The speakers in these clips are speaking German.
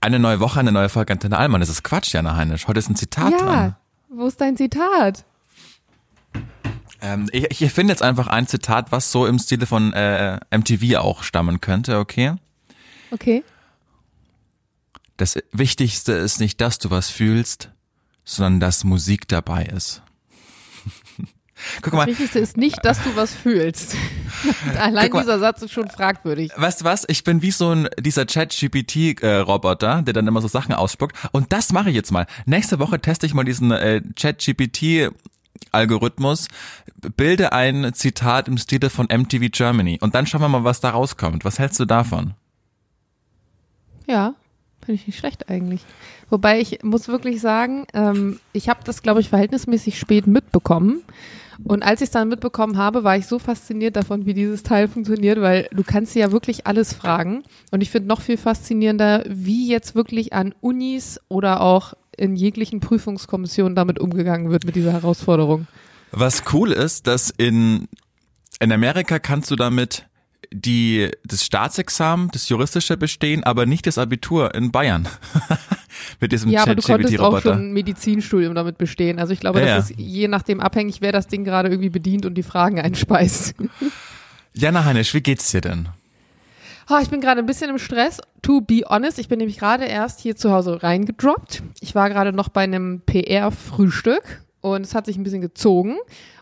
Eine neue Woche, eine neue Folge Antenne Allmann. Das ist Quatsch, Jana Heinisch. Heute ist ein Zitat ja, dran. wo ist dein Zitat? Ähm, ich, ich finde jetzt einfach ein Zitat, was so im Stile von äh, MTV auch stammen könnte, okay? Okay. Das Wichtigste ist nicht, dass du was fühlst, sondern dass Musik dabei ist. Guck mal. Das Wichtigste ist nicht, dass du was fühlst. Allein dieser Satz ist schon fragwürdig. Weißt du was? Ich bin wie so ein dieser Chat-GPT-Roboter, der dann immer so Sachen ausspuckt. Und das mache ich jetzt mal. Nächste Woche teste ich mal diesen äh, Chat-GPT Algorithmus, bilde ein Zitat im Stile von MTV Germany und dann schauen wir mal, was da rauskommt. Was hältst du davon? Ja, finde ich nicht schlecht eigentlich. Wobei ich muss wirklich sagen, ähm, ich habe das, glaube ich, verhältnismäßig spät mitbekommen. Und als ich es dann mitbekommen habe, war ich so fasziniert davon, wie dieses Teil funktioniert, weil du kannst ja wirklich alles fragen. Und ich finde noch viel faszinierender, wie jetzt wirklich an Unis oder auch in jeglichen Prüfungskommissionen damit umgegangen wird mit dieser Herausforderung. Was cool ist, dass in, in Amerika kannst du damit die, das Staatsexamen, das juristische bestehen, aber nicht das Abitur in Bayern. Mit diesem ja, aber du konntest auch schon ein Medizinstudium damit bestehen. Also ich glaube, ja, das ja. ist je nachdem abhängig, wer das Ding gerade irgendwie bedient und die Fragen einspeist. Jana Heinisch, wie geht's dir denn? Oh, ich bin gerade ein bisschen im Stress. To be honest, ich bin nämlich gerade erst hier zu Hause reingedroppt. Ich war gerade noch bei einem PR-Frühstück und es hat sich ein bisschen gezogen.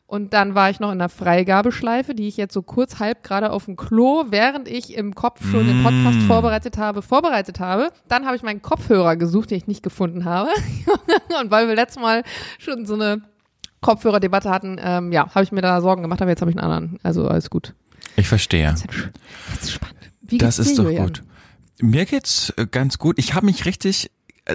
Und dann war ich noch in der Freigabeschleife, die ich jetzt so kurz halb gerade auf dem Klo, während ich im Kopf schon den Podcast mm. vorbereitet habe, vorbereitet habe. Dann habe ich meinen Kopfhörer gesucht, den ich nicht gefunden habe. und weil wir letztes Mal schon so eine Kopfhörerdebatte hatten, ähm, ja, habe ich mir da Sorgen gemacht, aber jetzt habe ich einen anderen. Also alles gut. Ich verstehe. Das ist spannend. Wie das ist dir, doch Julian? gut. Mir geht's äh, ganz gut. Ich habe mich richtig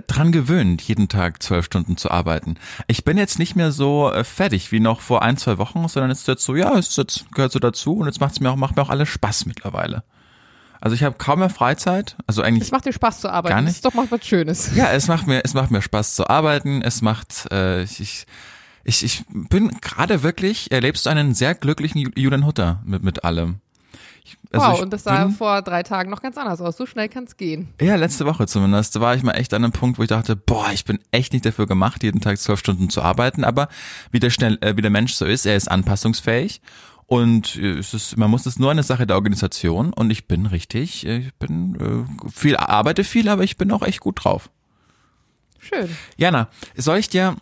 dran gewöhnt, jeden Tag zwölf Stunden zu arbeiten. Ich bin jetzt nicht mehr so äh, fertig wie noch vor ein, zwei Wochen, sondern es ist jetzt so, ja, es jetzt, gehört so dazu und jetzt macht's mir auch, macht mir auch alles Spaß mittlerweile. Also ich habe kaum mehr Freizeit, also eigentlich. Es macht dir Spaß zu arbeiten. Gar nicht. Das ist doch mal was Schönes. Ja, es macht mir, es macht mir Spaß zu arbeiten. Es macht, äh, ich, ich, ich bin gerade wirklich, erlebst du einen sehr glücklichen Julian Hutter mit mit allem. Also wow, und das sah bin, vor drei Tagen noch ganz anders aus. So schnell kann es gehen. Ja, letzte Woche zumindest. Da war ich mal echt an einem Punkt, wo ich dachte, boah, ich bin echt nicht dafür gemacht, jeden Tag zwölf Stunden zu arbeiten. Aber wie der, schnell, äh, wie der Mensch so ist, er ist anpassungsfähig. Und äh, es ist, man muss es nur eine Sache der Organisation. Und ich bin richtig, äh, ich bin äh, viel, arbeite viel, aber ich bin auch echt gut drauf. Schön. Jana, soll ich dir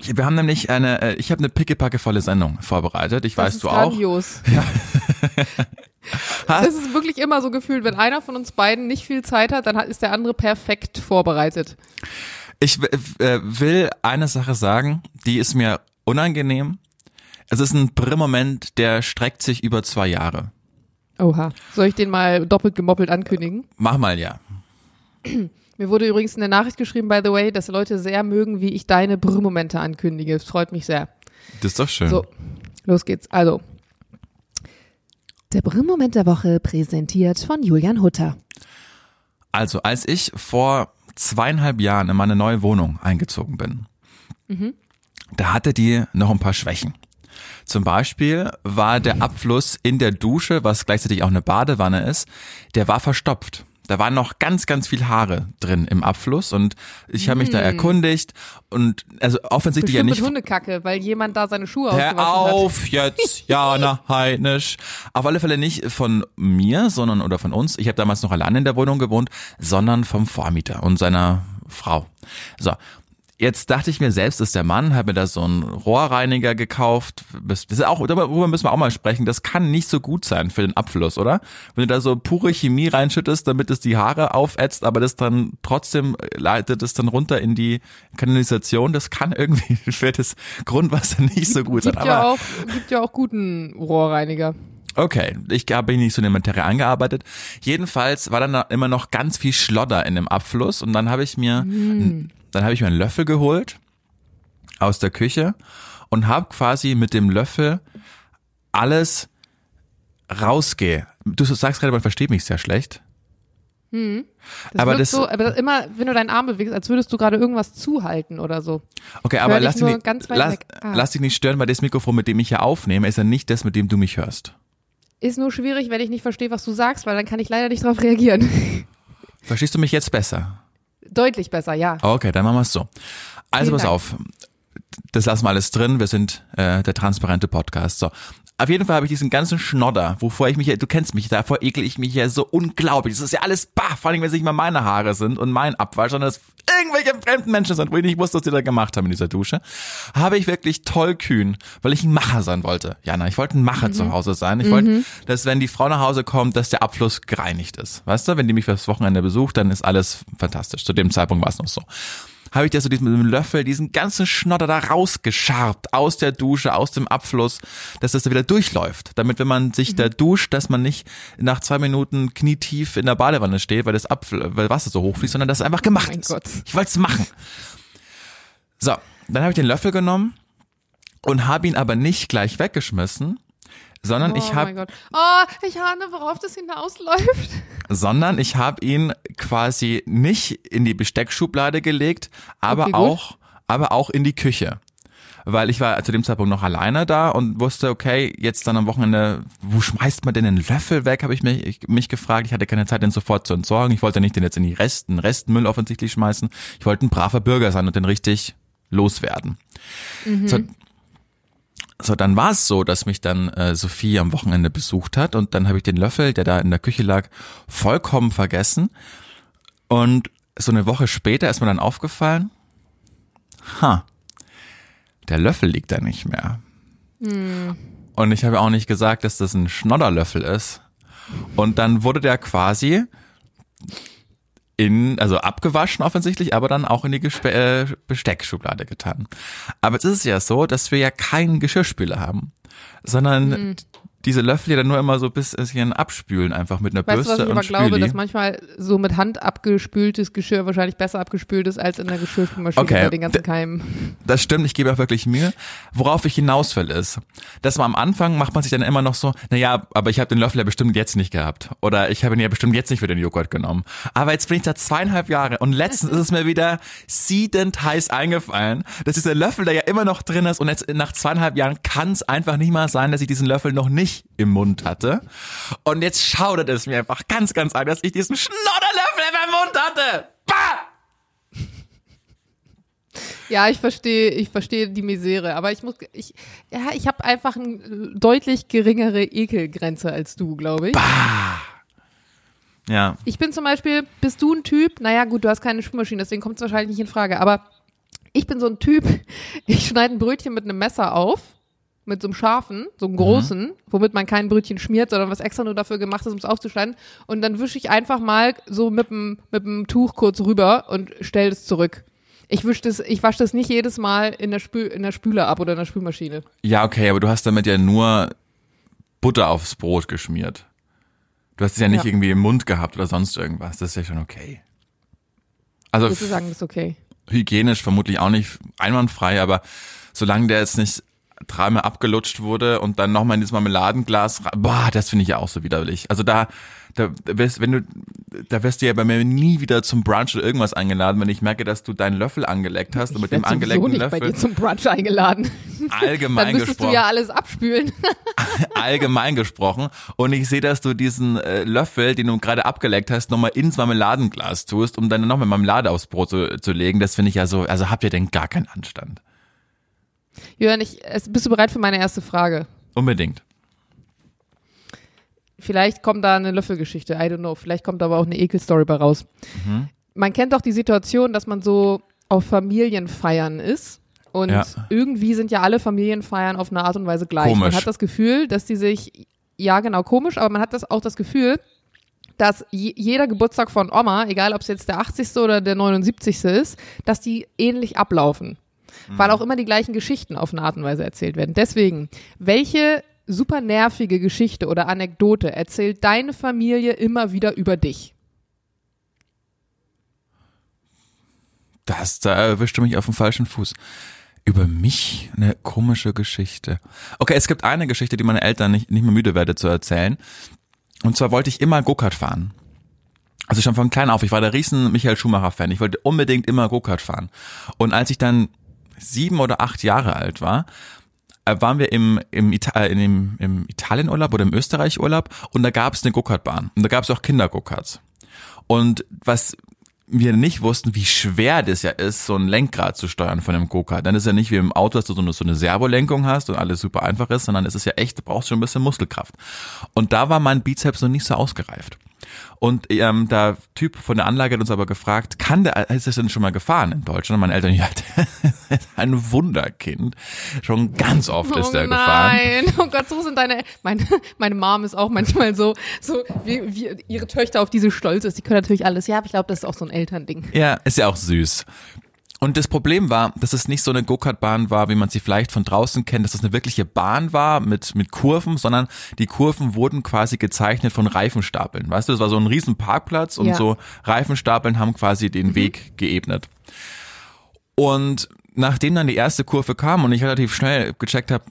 wir haben nämlich eine, äh, ich habe eine pickepackevolle Sendung vorbereitet. Ich das weiß, du grandios. auch. Ja. Das ist wirklich immer so gefühlt, wenn einer von uns beiden nicht viel Zeit hat, dann ist der andere perfekt vorbereitet. Ich äh, will eine Sache sagen, die ist mir unangenehm. Es ist ein Brillmoment, der streckt sich über zwei Jahre. Oha. Soll ich den mal doppelt gemoppelt ankündigen? Mach mal, ja. Mir wurde übrigens in der Nachricht geschrieben, by the way, dass Leute sehr mögen, wie ich deine Brüllmomente ankündige. Das freut mich sehr. Das ist doch schön. So, los geht's. Also, der Brüllmoment der Woche präsentiert von Julian Hutter. Also, als ich vor zweieinhalb Jahren in meine neue Wohnung eingezogen bin, mhm. da hatte die noch ein paar Schwächen. Zum Beispiel war der Abfluss in der Dusche, was gleichzeitig auch eine Badewanne ist, der war verstopft. Da waren noch ganz, ganz viel Haare drin im Abfluss und ich habe mich da hm. erkundigt und also offensichtlich Bestimmt ja nicht. Mit Hundekacke, weil jemand da seine Schuhe Hör auf hat. jetzt, Jana Heinisch. Auf alle Fälle nicht von mir, sondern oder von uns. Ich habe damals noch allein in der Wohnung gewohnt, sondern vom Vormieter und seiner Frau. So, Jetzt dachte ich mir selbst, ist der Mann, hat mir da so einen Rohrreiniger gekauft. Das ist auch, darüber müssen wir auch mal sprechen. Das kann nicht so gut sein für den Abfluss, oder? Wenn du da so pure Chemie reinschüttest, damit es die Haare aufätzt, aber das dann trotzdem leitet es dann runter in die Kanalisation. Das kann irgendwie für das Grundwasser nicht so gut gibt sein. Ja auch, gibt ja auch guten Rohrreiniger. Okay, ich habe nicht so in der Materie angearbeitet. Jedenfalls war dann da immer noch ganz viel Schlodder in dem Abfluss und dann habe ich mir mm. Dann habe ich mir einen Löffel geholt aus der Küche und habe quasi mit dem Löffel alles rausgehe. Du sagst gerade, man versteht mich sehr schlecht. Hm. Das aber das so, aber immer, wenn du deinen Arm bewegst, als würdest du gerade irgendwas zuhalten oder so. Okay, aber lass dich, nicht, lass, ah. lass dich nicht stören, weil das Mikrofon, mit dem ich hier aufnehme, ist ja nicht das, mit dem du mich hörst. Ist nur schwierig, wenn ich nicht verstehe, was du sagst, weil dann kann ich leider nicht darauf reagieren. Verstehst du mich jetzt besser? Deutlich besser, ja. Okay, dann machen wir es so. Also Vielen pass Dank. auf. Das lassen wir alles drin. Wir sind äh, der transparente Podcast. So. Auf jeden Fall habe ich diesen ganzen Schnodder, wovor ich mich ja, du kennst mich, davor ekel ich mich ja so unglaublich. Das ist ja alles bah, vor allem, wenn es nicht mal meine Haare sind und mein Abwasch, sondern es irgendwelche fremden Menschen sind, wo ich nicht wusste, was die da gemacht haben in dieser Dusche, habe ich wirklich tollkühn, weil ich ein Macher sein wollte. Jana, ich wollte ein Macher zu Hause sein. Ich wollte, dass wenn die Frau nach Hause kommt, dass der Abfluss gereinigt ist. Weißt du, wenn die mich fürs Wochenende besucht, dann ist alles fantastisch. Zu dem Zeitpunkt war es noch so habe ich dir so diesen, mit dem Löffel diesen ganzen Schnodder da rausgescharbt aus der Dusche, aus dem Abfluss, dass das da wieder durchläuft. Damit, wenn man sich da duscht, dass man nicht nach zwei Minuten knietief in der Badewanne steht, weil das Abfl weil Wasser so hochfließt, sondern dass es einfach gemacht mein ist. Gott. Ich wollte es machen. So, dann habe ich den Löffel genommen und habe ihn aber nicht gleich weggeschmissen, sondern ich oh habe mein Gott. Oh, ich ahne, worauf das hinausläuft. Sondern ich habe ihn quasi nicht in die Besteckschublade gelegt, aber Okay, auch, aber auch in die Küche. Weil ich war zu dem Zeitpunkt noch alleine da und wusste, okay, jetzt dann am Wochenende, wo schmeißt man denn den Löffel weg, habe ich mich, ich, mich gefragt. Ich hatte keine Zeit, den sofort zu entsorgen. Ich wollte nicht den jetzt in die Resten, Restmüll offensichtlich schmeißen. Ich wollte ein braver Bürger sein und den richtig loswerden. So, so, dann war es so, dass mich dann äh, Sophie am Wochenende besucht hat und dann habe ich den Löffel, der da in der Küche lag, vollkommen vergessen. Und so eine Woche später ist mir dann aufgefallen, ha, der Löffel liegt da nicht mehr. Und ich habe auch nicht gesagt, dass das ein Schnodderlöffel ist. Und dann wurde der quasi in, also abgewaschen offensichtlich, aber dann auch in die Gespe äh, Besteckschublade getan. Aber es ist ja so, dass wir ja keinen Geschirrspüler haben, sondern Mhm. Diese Löffel, die dann nur immer so bis bisschen abspülen, einfach mit einer Weißt du, was Bürste ich aber glaube, Spüli. dass manchmal so mit Hand abgespültes Geschirr wahrscheinlich besser abgespült ist als in der Geschirrspülmaschine Okay. bei den ganzen Keimen. Das stimmt, ich gebe auch wirklich Mühe. Worauf ich hinaus will ist, dass man am Anfang macht man sich dann immer noch so, naja, aber ich habe den Löffel ja bestimmt jetzt nicht gehabt. Oder ich habe ihn ja bestimmt jetzt nicht für den Joghurt genommen. Aber jetzt bin ich da zweieinhalb Jahre und letztens ist es mir wieder siedend heiß eingefallen, dass dieser Löffel da ja immer noch drin ist und jetzt nach zweieinhalb Jahren kann es einfach nicht mal sein, dass ich diesen Löffel noch nicht im Mund hatte. Und jetzt schaudert es mir einfach ganz, ganz an, dass ich diesen Schnodderlöffel in meinem Mund hatte. Bah! Ja, ich verstehe, ich verstehe die Misere, aber ich muss, ich, ja, ich habe einfach eine deutlich geringere Ekelgrenze als du, glaube ich. Ja. Ich bin zum Beispiel, bist du ein Typ, naja gut, du hast keine Spülmaschine, deswegen kommt es wahrscheinlich nicht in Frage, aber ich bin so ein Typ, ich schneide ein Brötchen mit einem Messer auf, mit so einem scharfen, so einem großen, womit man kein Brötchen schmiert, sondern was extra nur dafür gemacht ist, um es aufzuschneiden. Und dann wische ich einfach mal so mit dem, mit dem Tuch kurz rüber und stell es zurück. Ich wisch das, ich wasche das nicht jedes Mal in der, Spül, in der Spüle ab oder in der Spülmaschine. Ja, okay, aber du hast damit ja nur Butter aufs Brot geschmiert. Du hast es ja nicht Ja. irgendwie im Mund gehabt oder sonst irgendwas. Das ist ja schon okay. Also Würdest du sagen, das ist okay? hygienisch vermutlich auch nicht einwandfrei, aber solange der jetzt nicht dreimal abgelutscht wurde und dann nochmal in dieses Marmeladenglas, boah, das finde ich ja auch so widerlich. Also da, da wirst, wenn du, da wirst du ja bei mir nie wieder zum Brunch oder irgendwas eingeladen, wenn ich merke, dass du deinen Löffel angeleckt hast und mit dem angeleckten nicht bei Löffel dir zum Brunch eingeladen. allgemein Dann müsstest gesprochen. du ja alles abspülen. allgemein gesprochen und ich sehe, dass du diesen äh, Löffel, den du gerade abgeleckt hast, nochmal ins Marmeladenglas tust, um dann nochmal Marmelade aufs Brot zu, zu legen. Das finde ich ja so, also habt ihr denn gar keinen Anstand? Jörn, ich, bist du bereit für meine erste Frage? Unbedingt. Vielleicht kommt da eine Löffelgeschichte, I don't know. Vielleicht kommt aber auch eine Ekelstory bei raus. Mhm. Man kennt doch die Situation, dass man so auf Familienfeiern ist. Und Ja. irgendwie sind ja alle Familienfeiern auf eine Art und Weise gleich. Man Komisch. hat das Gefühl, dass die sich, ja genau, komisch, aber man hat das auch das Gefühl, dass je, jeder Geburtstag von Oma, egal ob es jetzt der 80. oder der 79. ist, dass die ähnlich ablaufen. Weil auch immer die gleichen Geschichten auf eine Art und Weise erzählt werden. Deswegen, welche super nervige Geschichte oder Anekdote erzählt deine Familie immer wieder über dich? Das, da erwischt du mich auf dem falschen Fuß. Über mich eine komische Geschichte. Okay, es gibt eine Geschichte, die meine Eltern nicht, nicht mehr müde werde zu erzählen. Und zwar wollte ich immer Go-Kart fahren. Also schon von klein auf. Ich war der riesen Michael Schumacher-Fan. Ich wollte unbedingt immer Go-Kart fahren. Und als ich dann sieben oder acht Jahre alt war, äh, waren wir im, im, Ita äh, dem, im Italienurlaub oder im Österreich-Urlaub und da gab es eine Go-Kart-Bahn. Und da gab es auch Kinder-Go-Karts. Und was wir nicht wussten, wie schwer das ja ist, so ein Lenkrad zu steuern von einem Go-Kart. Dann ist ja nicht wie im Auto, dass du so eine, so eine Servolenkung hast und alles super einfach ist, sondern es ist ja echt, du brauchst schon ein bisschen Muskelkraft. Und da war mein Bizeps noch nicht so ausgereift. Und ähm, der Typ von der Anlage hat uns aber gefragt, kann der, ist das denn schon mal gefahren in Deutschland? Und meine Eltern, ja, ein Wunderkind. Schon ganz oft ist oh er gefahren. Nein, oh Gott, so sind deine, meine, meine Mom ist auch manchmal so, so wie, wie ihre Töchter auf diese stolz ist. Die können natürlich alles. Ja, aber ich glaube, das ist auch so ein Elternding. Ja, ist ja auch süß. Und das Problem war, dass es nicht so eine Go-Kart-Bahn war, wie man sie vielleicht von draußen kennt, dass es eine wirkliche Bahn war mit, mit Kurven, sondern die Kurven wurden quasi gezeichnet von Reifenstapeln. Weißt du, es war so ein riesen Parkplatz und Ja. so Reifenstapeln haben quasi den Weg geebnet. Und nachdem dann die erste Kurve kam und ich relativ schnell gecheckt habe,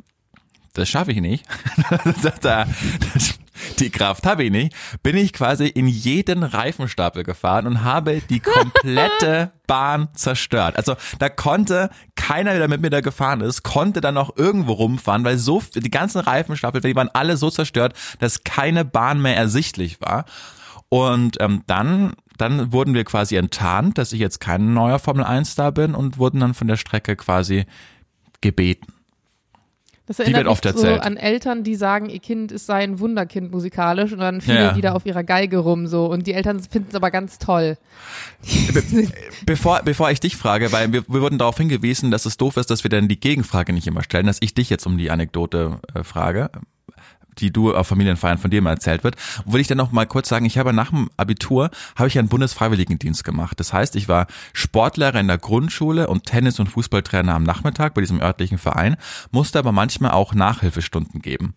das schaffe ich nicht, da, die Kraft habe ich nicht, bin ich quasi in jeden Reifenstapel gefahren und habe die komplette Bahn zerstört. Also da konnte keiner, der mit mir da gefahren ist, konnte dann noch irgendwo rumfahren, weil so die ganzen Reifenstapel, die waren alle so zerstört, dass keine Bahn mehr ersichtlich war. Und ähm, dann, dann wurden wir quasi enttarnt, dass ich jetzt kein neuer Formel 1 Star bin und wurden dann von der Strecke quasi gebeten. Das erinnert wird oft mich so erzählt. an Eltern, die sagen, ihr Kind ist sei ein Wunderkind musikalisch und dann viele Ja. wieder auf ihrer Geige rum so und die Eltern finden es aber ganz toll. Bevor, bevor ich dich frage, weil wir, wir wurden darauf hingewiesen, dass es doof ist, dass wir dann die Gegenfrage nicht immer stellen, dass ich dich jetzt um die Anekdote äh, frage, die du auf Familienfeiern von dir mal erzählt wird, würde ich dann noch mal kurz sagen, ich habe nach dem Abitur, habe ich einen Bundesfreiwilligendienst gemacht. Das heißt, ich war Sportlehrer in der Grundschule und Tennis- und Fußballtrainer am Nachmittag bei diesem örtlichen Verein, musste aber manchmal auch Nachhilfestunden geben.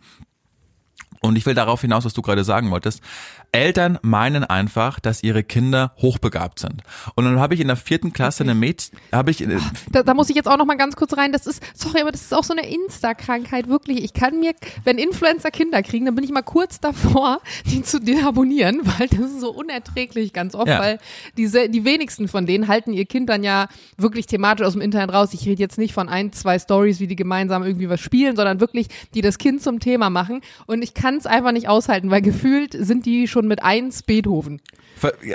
Und ich will darauf hinaus, was du gerade sagen wolltest. Eltern meinen einfach, dass ihre Kinder hochbegabt sind. Und dann habe ich in der vierten Klasse eine Mädchen, habe ich, äh, Da, da muss ich jetzt auch noch mal ganz kurz rein. Das ist, sorry, aber das ist auch so eine Insta-Krankheit, wirklich. Ich kann mir, wenn Influencer Kinder kriegen, dann bin ich mal kurz davor, die zu deabonnieren, weil das ist so unerträglich ganz oft, Ja. weil diese, die wenigsten von denen halten ihr Kind dann ja wirklich thematisch aus dem Internet raus. Ich rede jetzt nicht von ein, zwei Stories, wie die gemeinsam irgendwie was spielen, sondern wirklich, die das Kind zum Thema machen. Und ich kann es einfach nicht aushalten, weil gefühlt sind die schon mit eins Beethoven.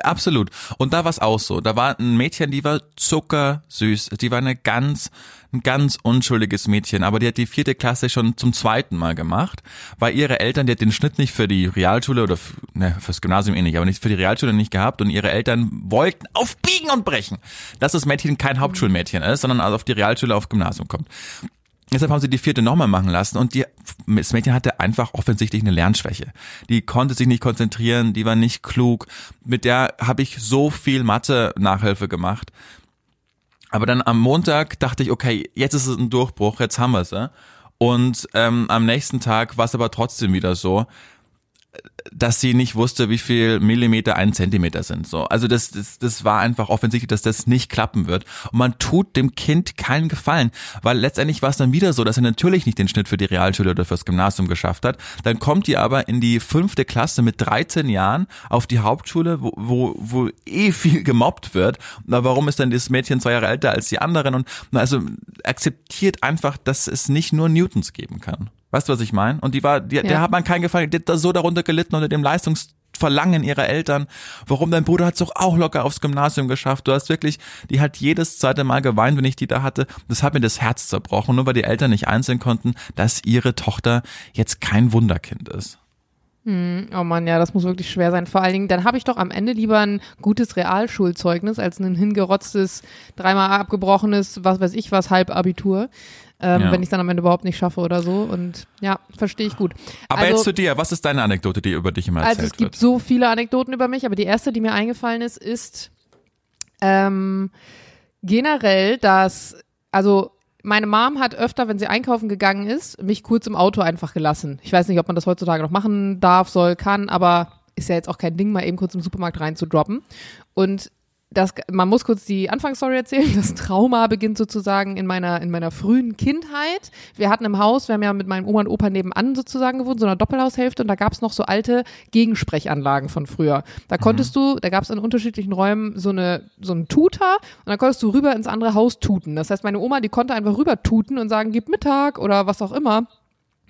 Absolut. Und da war es auch so. Da war ein Mädchen, die war zuckersüß. Die war eine ganz, ein ganz unschuldiges Mädchen. Aber die hat die vierte Klasse schon zum zweiten Mal gemacht, weil ihre Eltern, die hat den Schnitt nicht für die Realschule oder f- ne, fürs Gymnasium eh aber nicht für die Realschule nicht gehabt und ihre Eltern wollten auf Biegen und Brechen, dass das Mädchen kein Hauptschulmädchen ist, sondern also auf die Realschule auf Gymnasium kommt. Deshalb haben sie die vierte nochmal machen lassen und die, das Mädchen hatte einfach offensichtlich eine Lernschwäche. Die konnte sich nicht konzentrieren, die war nicht klug. Mit der habe ich so viel Mathe-Nachhilfe gemacht. Aber dann am Montag dachte ich, okay, jetzt ist es ein Durchbruch, jetzt haben wir sie. Und ähm, am nächsten Tag war es aber trotzdem wieder so, dass sie nicht wusste, wie viel Millimeter ein Zentimeter sind. So, also das, das, das war einfach offensichtlich, dass das nicht klappen wird. Und man tut dem Kind keinen Gefallen, weil letztendlich war es dann wieder so, dass er natürlich nicht den Schnitt für die Realschule oder fürs Gymnasium geschafft hat. Dann kommt die aber in die fünfte Klasse mit 13 Jahren auf die Hauptschule, wo, wo, wo eh viel gemobbt wird. Na, warum ist denn das Mädchen zwei Jahre älter als die anderen? Und na, also akzeptiert einfach, dass es nicht nur Newtons geben kann. Weißt du, was ich meine? Und die war, die, der Ja. hat man keinen Gefallen, die hat da so darunter gelitten unter dem Leistungsverlangen ihrer Eltern. Warum dein Bruder hat es doch auch locker aufs Gymnasium geschafft. Du hast wirklich, die hat jedes zweite Mal geweint, wenn ich die da hatte. Das hat mir das Herz zerbrochen, nur weil die Eltern nicht einsehen konnten, dass ihre Tochter jetzt kein Wunderkind ist. Oh Mann, ja, das muss wirklich schwer sein. Vor allen Dingen, dann habe ich doch am Ende lieber ein gutes Realschulzeugnis als ein hingerotztes, dreimal abgebrochenes, was weiß ich was, Halbabitur. Ähm, Ja. Wenn ich es dann am Ende überhaupt nicht schaffe oder so. Und ja, verstehe ich gut. Aber also, jetzt zu dir, was ist deine Anekdote, die über dich immer erzählt also es gibt wird? so viele Anekdoten über mich, aber die erste, die mir eingefallen ist, ist ähm, generell, dass, also meine Mom hat öfter, wenn sie einkaufen gegangen ist, mich kurz im Auto einfach gelassen. Ich weiß nicht, ob man das heutzutage noch machen darf, soll, kann, aber ist ja jetzt auch kein Ding, mal eben kurz im Supermarkt reinzudroppen. Und das, man muss kurz die Anfangsstory erzählen. Das Trauma beginnt sozusagen in meiner, in meiner frühen Kindheit. Wir hatten im Haus, wir haben ja mit meinem Oma und Opa nebenan sozusagen gewohnt, so einer Doppelhaushälfte und da gab es noch so alte Gegensprechanlagen von früher. Da konntest du, da gab es in unterschiedlichen Räumen so eine, so einen Tuter und dann konntest du rüber ins andere Haus tuten. Das heißt, meine Oma, die konnte einfach rüber tuten und sagen, gib Mittag oder was auch immer.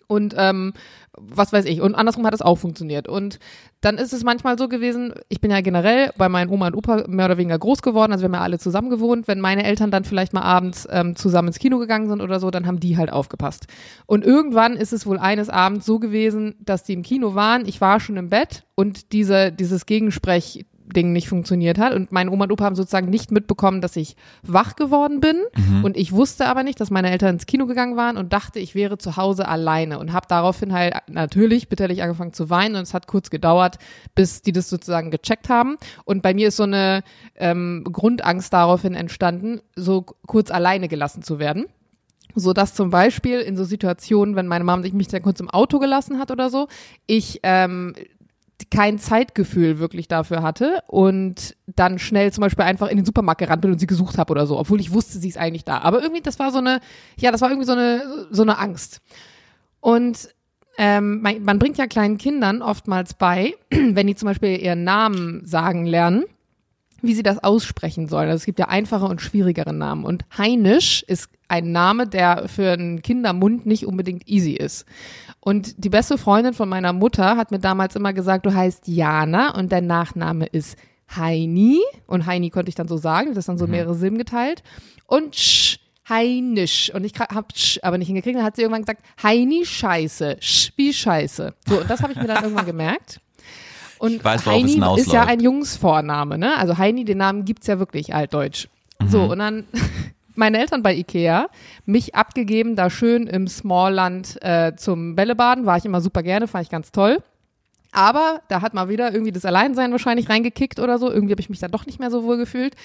Und ähm, was weiß ich. Und andersrum hat es auch funktioniert. Und dann ist es manchmal so gewesen, ich bin ja generell bei meinen Oma und Opa mehr oder weniger groß geworden, also wir haben ja alle zusammen gewohnt. Wenn meine Eltern dann vielleicht mal abends ähm, zusammen ins Kino gegangen sind oder so, dann haben die halt aufgepasst. Und irgendwann ist es wohl eines Abends so gewesen, dass die im Kino waren, ich war schon im Bett und diese, dieses Gegensprech Ding nicht funktioniert hat. Und meine Oma und Opa haben sozusagen nicht mitbekommen, dass ich wach geworden bin. Mhm. Und ich wusste aber nicht, dass meine Eltern ins Kino gegangen waren und dachte, ich wäre zu Hause alleine und habe daraufhin halt natürlich bitterlich angefangen zu weinen. Und es hat kurz gedauert, bis die das sozusagen gecheckt haben. Und bei mir ist so eine ähm, Grundangst daraufhin entstanden, so kurz alleine gelassen zu werden so dass zum Beispiel in so Situationen, wenn meine Mama sich mich dann kurz im Auto gelassen hat oder so, ich ähm, kein Zeitgefühl wirklich dafür hatte und dann schnell zum Beispiel einfach in den Supermarkt gerannt bin und sie gesucht habe oder so, obwohl ich wusste, sie ist eigentlich da. Aber irgendwie, das war so eine, ja, das war irgendwie so eine, so eine Angst. Und ähm, man, man bringt ja kleinen Kindern oftmals bei, wenn die zum Beispiel ihren Namen sagen lernen, wie sie das aussprechen sollen. Also es gibt ja einfache und schwierigere Namen. Und Heinisch ist ein Name, der für einen Kindermund nicht unbedingt easy ist. Und die beste Freundin von meiner Mutter hat mir damals immer gesagt, du heißt Jana und dein Nachname ist Heini. Und Heini konnte ich dann so sagen, das ist dann so mhm. mehrere Silben geteilt. Und Sch, Heinisch. Und ich hab Sch aber nicht hingekriegt. Dann hat sie irgendwann gesagt, Heini Scheiße. Sch wie Scheiße. So, und das habe ich mir dann irgendwann gemerkt. Und weiß, Heini ist ja ein Jungsvorname, ne? Also Heini, den Namen gibt's ja wirklich altdeutsch. Mhm. So, und dann meine Eltern bei Ikea, mich abgegeben, da schön im Smallland äh, zum Bällebaden, war ich immer super gerne, fand ich ganz toll. Aber da hat mal wieder irgendwie das Alleinsein wahrscheinlich reingekickt oder so. Irgendwie habe ich mich dann doch nicht mehr so wohl gefühlt.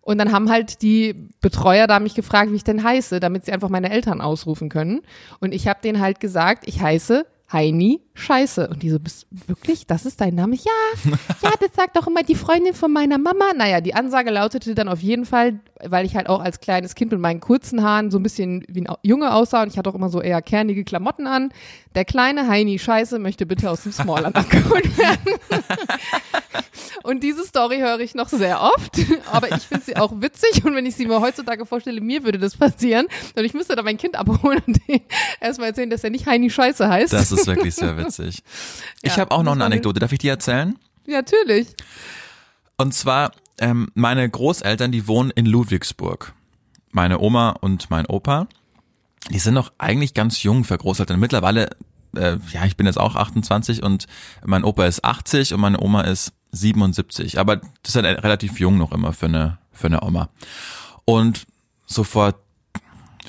Und dann haben halt die Betreuer da mich gefragt, wie ich denn heiße, damit sie einfach meine Eltern ausrufen können. Und ich habe denen halt gesagt, ich heiße Heini Scheiße. Und die so, bist wirklich? Das ist dein Name? Ja, ja, das sagt doch immer die Freundin von meiner Mama. Naja, die Ansage lautete dann auf jeden Fall, weil ich halt auch als kleines Kind mit meinen kurzen Haaren so ein bisschen wie ein Junge aussah und ich hatte auch immer so eher kernige Klamotten an. Der kleine Heini Scheiße möchte bitte aus dem Smallland abgeholt werden. Und diese Story höre ich noch sehr oft, aber ich finde sie auch witzig und wenn ich sie mir heutzutage vorstelle, mir würde das passieren und ich müsste da mein Kind abholen und erstmal erzählen, dass er nicht Heini Scheiße heißt. Das ist wirklich sehr witzig. Ich ja, habe auch noch eine Anekdote, darf ich die erzählen? Ja, natürlich. Und zwar, ähm, meine Großeltern, die wohnen in Ludwigsburg. Meine Oma und mein Opa, die sind noch eigentlich ganz jung für Großeltern. Mittlerweile äh, ja, ich bin jetzt auch 28 und mein Opa ist 80 und meine Oma ist 77. Aber das ist halt relativ jung noch immer für eine, für eine Oma. Und so vor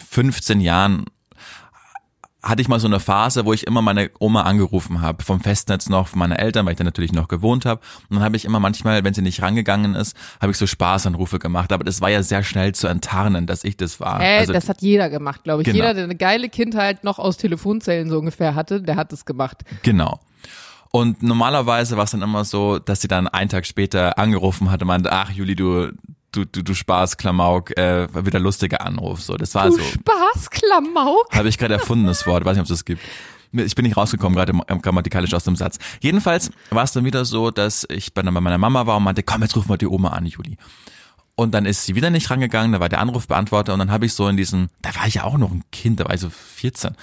15 Jahren hatte ich mal so eine Phase, wo ich immer meine Oma angerufen habe, vom Festnetz noch, von meinen Eltern, weil ich da natürlich noch gewohnt habe. Und dann habe ich immer manchmal, wenn sie nicht rangegangen ist, habe ich so Spaßanrufe gemacht. Aber das war ja sehr schnell zu enttarnen, dass ich das war. Äh, also, das hat jeder gemacht, glaube ich. Genau. Jeder, der eine geile Kindheit noch aus Telefonzellen so ungefähr hatte, der hat es gemacht. Genau. Und normalerweise war es dann immer so, dass sie dann einen Tag später angerufen hatte und meinte, ach Juli, du, du, du, du Spaß, Klamauk, äh, wieder lustiger Anruf. So, das war du so. Spaß, Klamauk? Habe ich gerade erfunden, das Wort. Weiß nicht, ob es das gibt. Ich bin nicht rausgekommen, gerade grammatikalisch aus dem Satz. Jedenfalls war es dann wieder so, dass ich bei meiner Mama war und meinte, komm, jetzt rufen wir die Oma an, Juli. Und dann ist sie wieder nicht rangegangen, da war der Anrufbeantworter und dann habe ich so in diesem, da war ich ja auch noch ein Kind, da war ich so 14.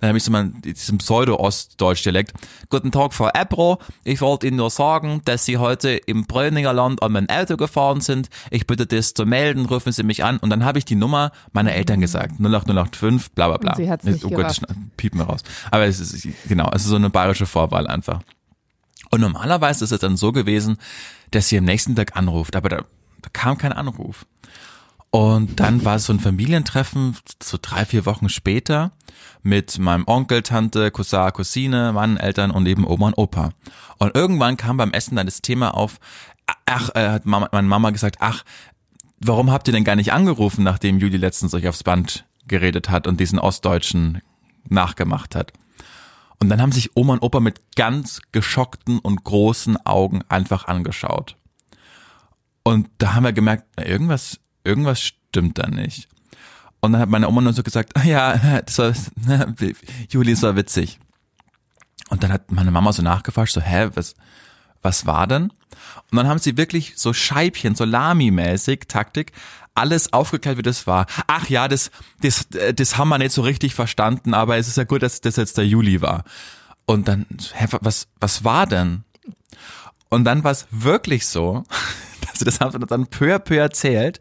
Dann habe ich so mal diesen Pseudo-Ostdeutsch-Dialekt. Guten Tag, Frau Ebro. Ich wollte Ihnen nur sagen, dass Sie heute im Bröninger Land an mein Auto gefahren sind. Ich bitte das zu melden, rufen Sie mich an. Und dann habe ich die Nummer meiner Eltern gesagt. 08085, bla bla bla. Und sie hat's nicht oh Gott, piepen wir raus. Aber es ist, genau, es ist so eine bayerische Vorwahl einfach. Und normalerweise ist es dann so gewesen, dass sie am nächsten Tag anruft, aber da, da kam kein Anruf. Und dann war es so ein Familientreffen, so drei, vier Wochen später, mit meinem Onkel, Tante, Cousin, Cousine, meinen Eltern und eben Oma und Opa. Und irgendwann kam beim Essen dann das Thema auf, ach, äh, hat Mama, meine Mama gesagt, ach, warum habt ihr denn gar nicht angerufen, nachdem Juli letztens euch aufs Band geredet hat und diesen Ostdeutschen nachgemacht hat? Und dann haben sich Oma und Opa mit ganz geschockten und großen Augen einfach angeschaut. Und da haben wir gemerkt, irgendwas irgendwas stimmt da nicht. Und dann hat meine Oma nur so gesagt, ja, das war, Juli, das war witzig. Und dann hat meine Mama so nachgefragt, so, hä, was, was war denn? Und dann haben sie wirklich so Scheibchen, so Lami-mäßig, Taktik, alles aufgeklärt, wie das war. Ach ja, das, das, äh, das haben wir nicht so richtig verstanden, aber es ist ja gut, dass das jetzt der Juli war. Und dann, hä, was, was war denn? Und dann war es wirklich so, also das haben sie dann peu à peu erzählt,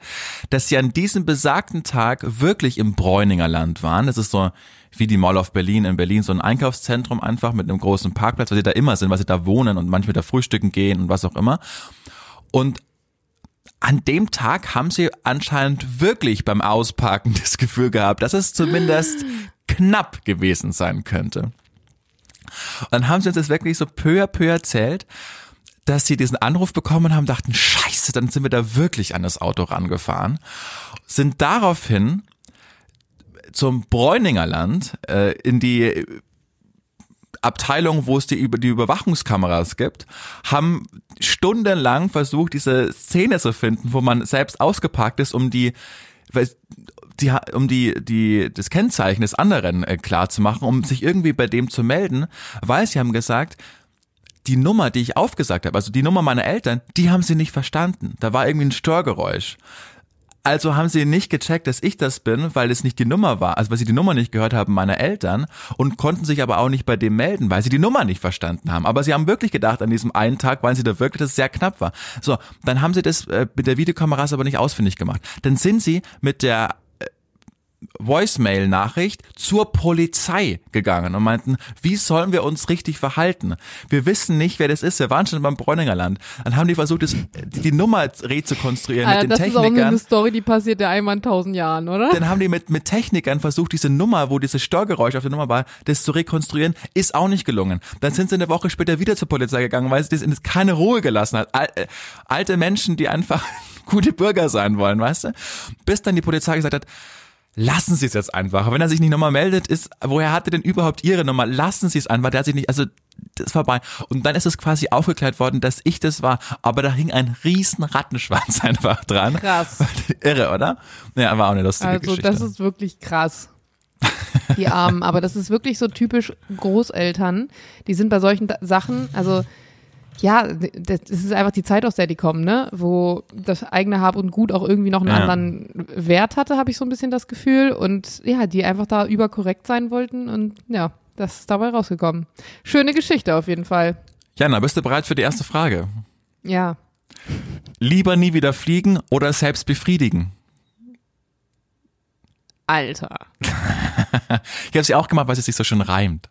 dass sie an diesem besagten Tag wirklich im Bräuninger Land waren. Das ist so wie die Mall of Berlin in Berlin, so ein Einkaufszentrum einfach mit einem großen Parkplatz, weil sie da immer sind, weil sie da wohnen und manchmal da frühstücken gehen und was auch immer. Und an dem Tag haben sie anscheinend wirklich beim Ausparken das Gefühl gehabt, dass es zumindest knapp gewesen sein könnte. Und dann haben sie uns das wirklich so peu à peu erzählt, dass sie diesen Anruf bekommen haben, dachten, scheiße, dann sind wir da wirklich an das Auto rangefahren, sind daraufhin zum Bräuninger Land äh, in die Abteilung, wo es die, die Überwachungskameras gibt, haben stundenlang versucht, diese Szene zu finden, wo man selbst ausgeparkt ist, um die, die um die, die, das Kennzeichen des anderen äh, klar zu machen, um sich irgendwie bei dem zu melden, weil sie haben gesagt, die Nummer, die ich aufgesagt habe, also die Nummer meiner Eltern, die haben sie nicht verstanden. Da war irgendwie ein Störgeräusch. Also haben sie nicht gecheckt, dass ich das bin, weil es nicht die Nummer war, also weil sie die Nummer nicht gehört haben meiner Eltern und konnten sich aber auch nicht bei dem melden, weil sie die Nummer nicht verstanden haben. Aber sie haben wirklich gedacht an diesem einen Tag, weil sie da wirklich, dass sehr knapp war. So, dann haben sie das äh, mit der Videokamera aber nicht ausfindig gemacht. Dann sind sie mit der Voicemail-Nachricht zur Polizei gegangen und meinten, wie sollen wir uns richtig verhalten? Wir wissen nicht, wer das ist. Wir waren schon beim Bräuninger Land. Dann haben die versucht, das, die Nummer rezukonstruieren Alter, mit den das Technikern. ist auch eine Story, die passiert ja einmal in tausend Jahren, oder? Dann haben die mit, mit Technikern versucht, diese Nummer, wo dieses Störgeräusch auf der Nummer war, das zu rekonstruieren, ist auch nicht gelungen. Dann sind sie eine Woche später wieder zur Polizei gegangen, weil sie das in keine Ruhe gelassen hat. Al äh, alte Menschen, die einfach gute Bürger sein wollen, weißt du? Bis dann die Polizei gesagt hat, lassen Sie es jetzt einfach. Wenn er sich nicht nochmal meldet, ist, woher hat er denn überhaupt Ihre Nummer? Lassen Sie es einfach. Der hat sich nicht, also, das ist vorbei. Und dann ist es quasi aufgeklärt worden, dass ich das war. Aber da hing ein riesen Rattenschwanz einfach dran. Krass. Irre, oder? Ja, war auch eine lustige Also Geschichte. das ist wirklich krass. Die Armen, aber das ist wirklich so typisch Großeltern. Die sind bei solchen Sachen, also ja, das ist einfach die Zeit, aus der die kommen, ne? Wo das eigene Hab und Gut auch irgendwie noch einen Ja. anderen Wert hatte, habe ich so ein bisschen das Gefühl. Und ja, die einfach da überkorrekt sein wollten und ja, das ist dabei rausgekommen. Schöne Geschichte auf jeden Fall. Jana, bist du bereit für die erste Frage? Ja. Lieber nie wieder fliegen oder selbst befriedigen? Alter. Ich habe sie auch gemacht, weil es sich so schön reimt.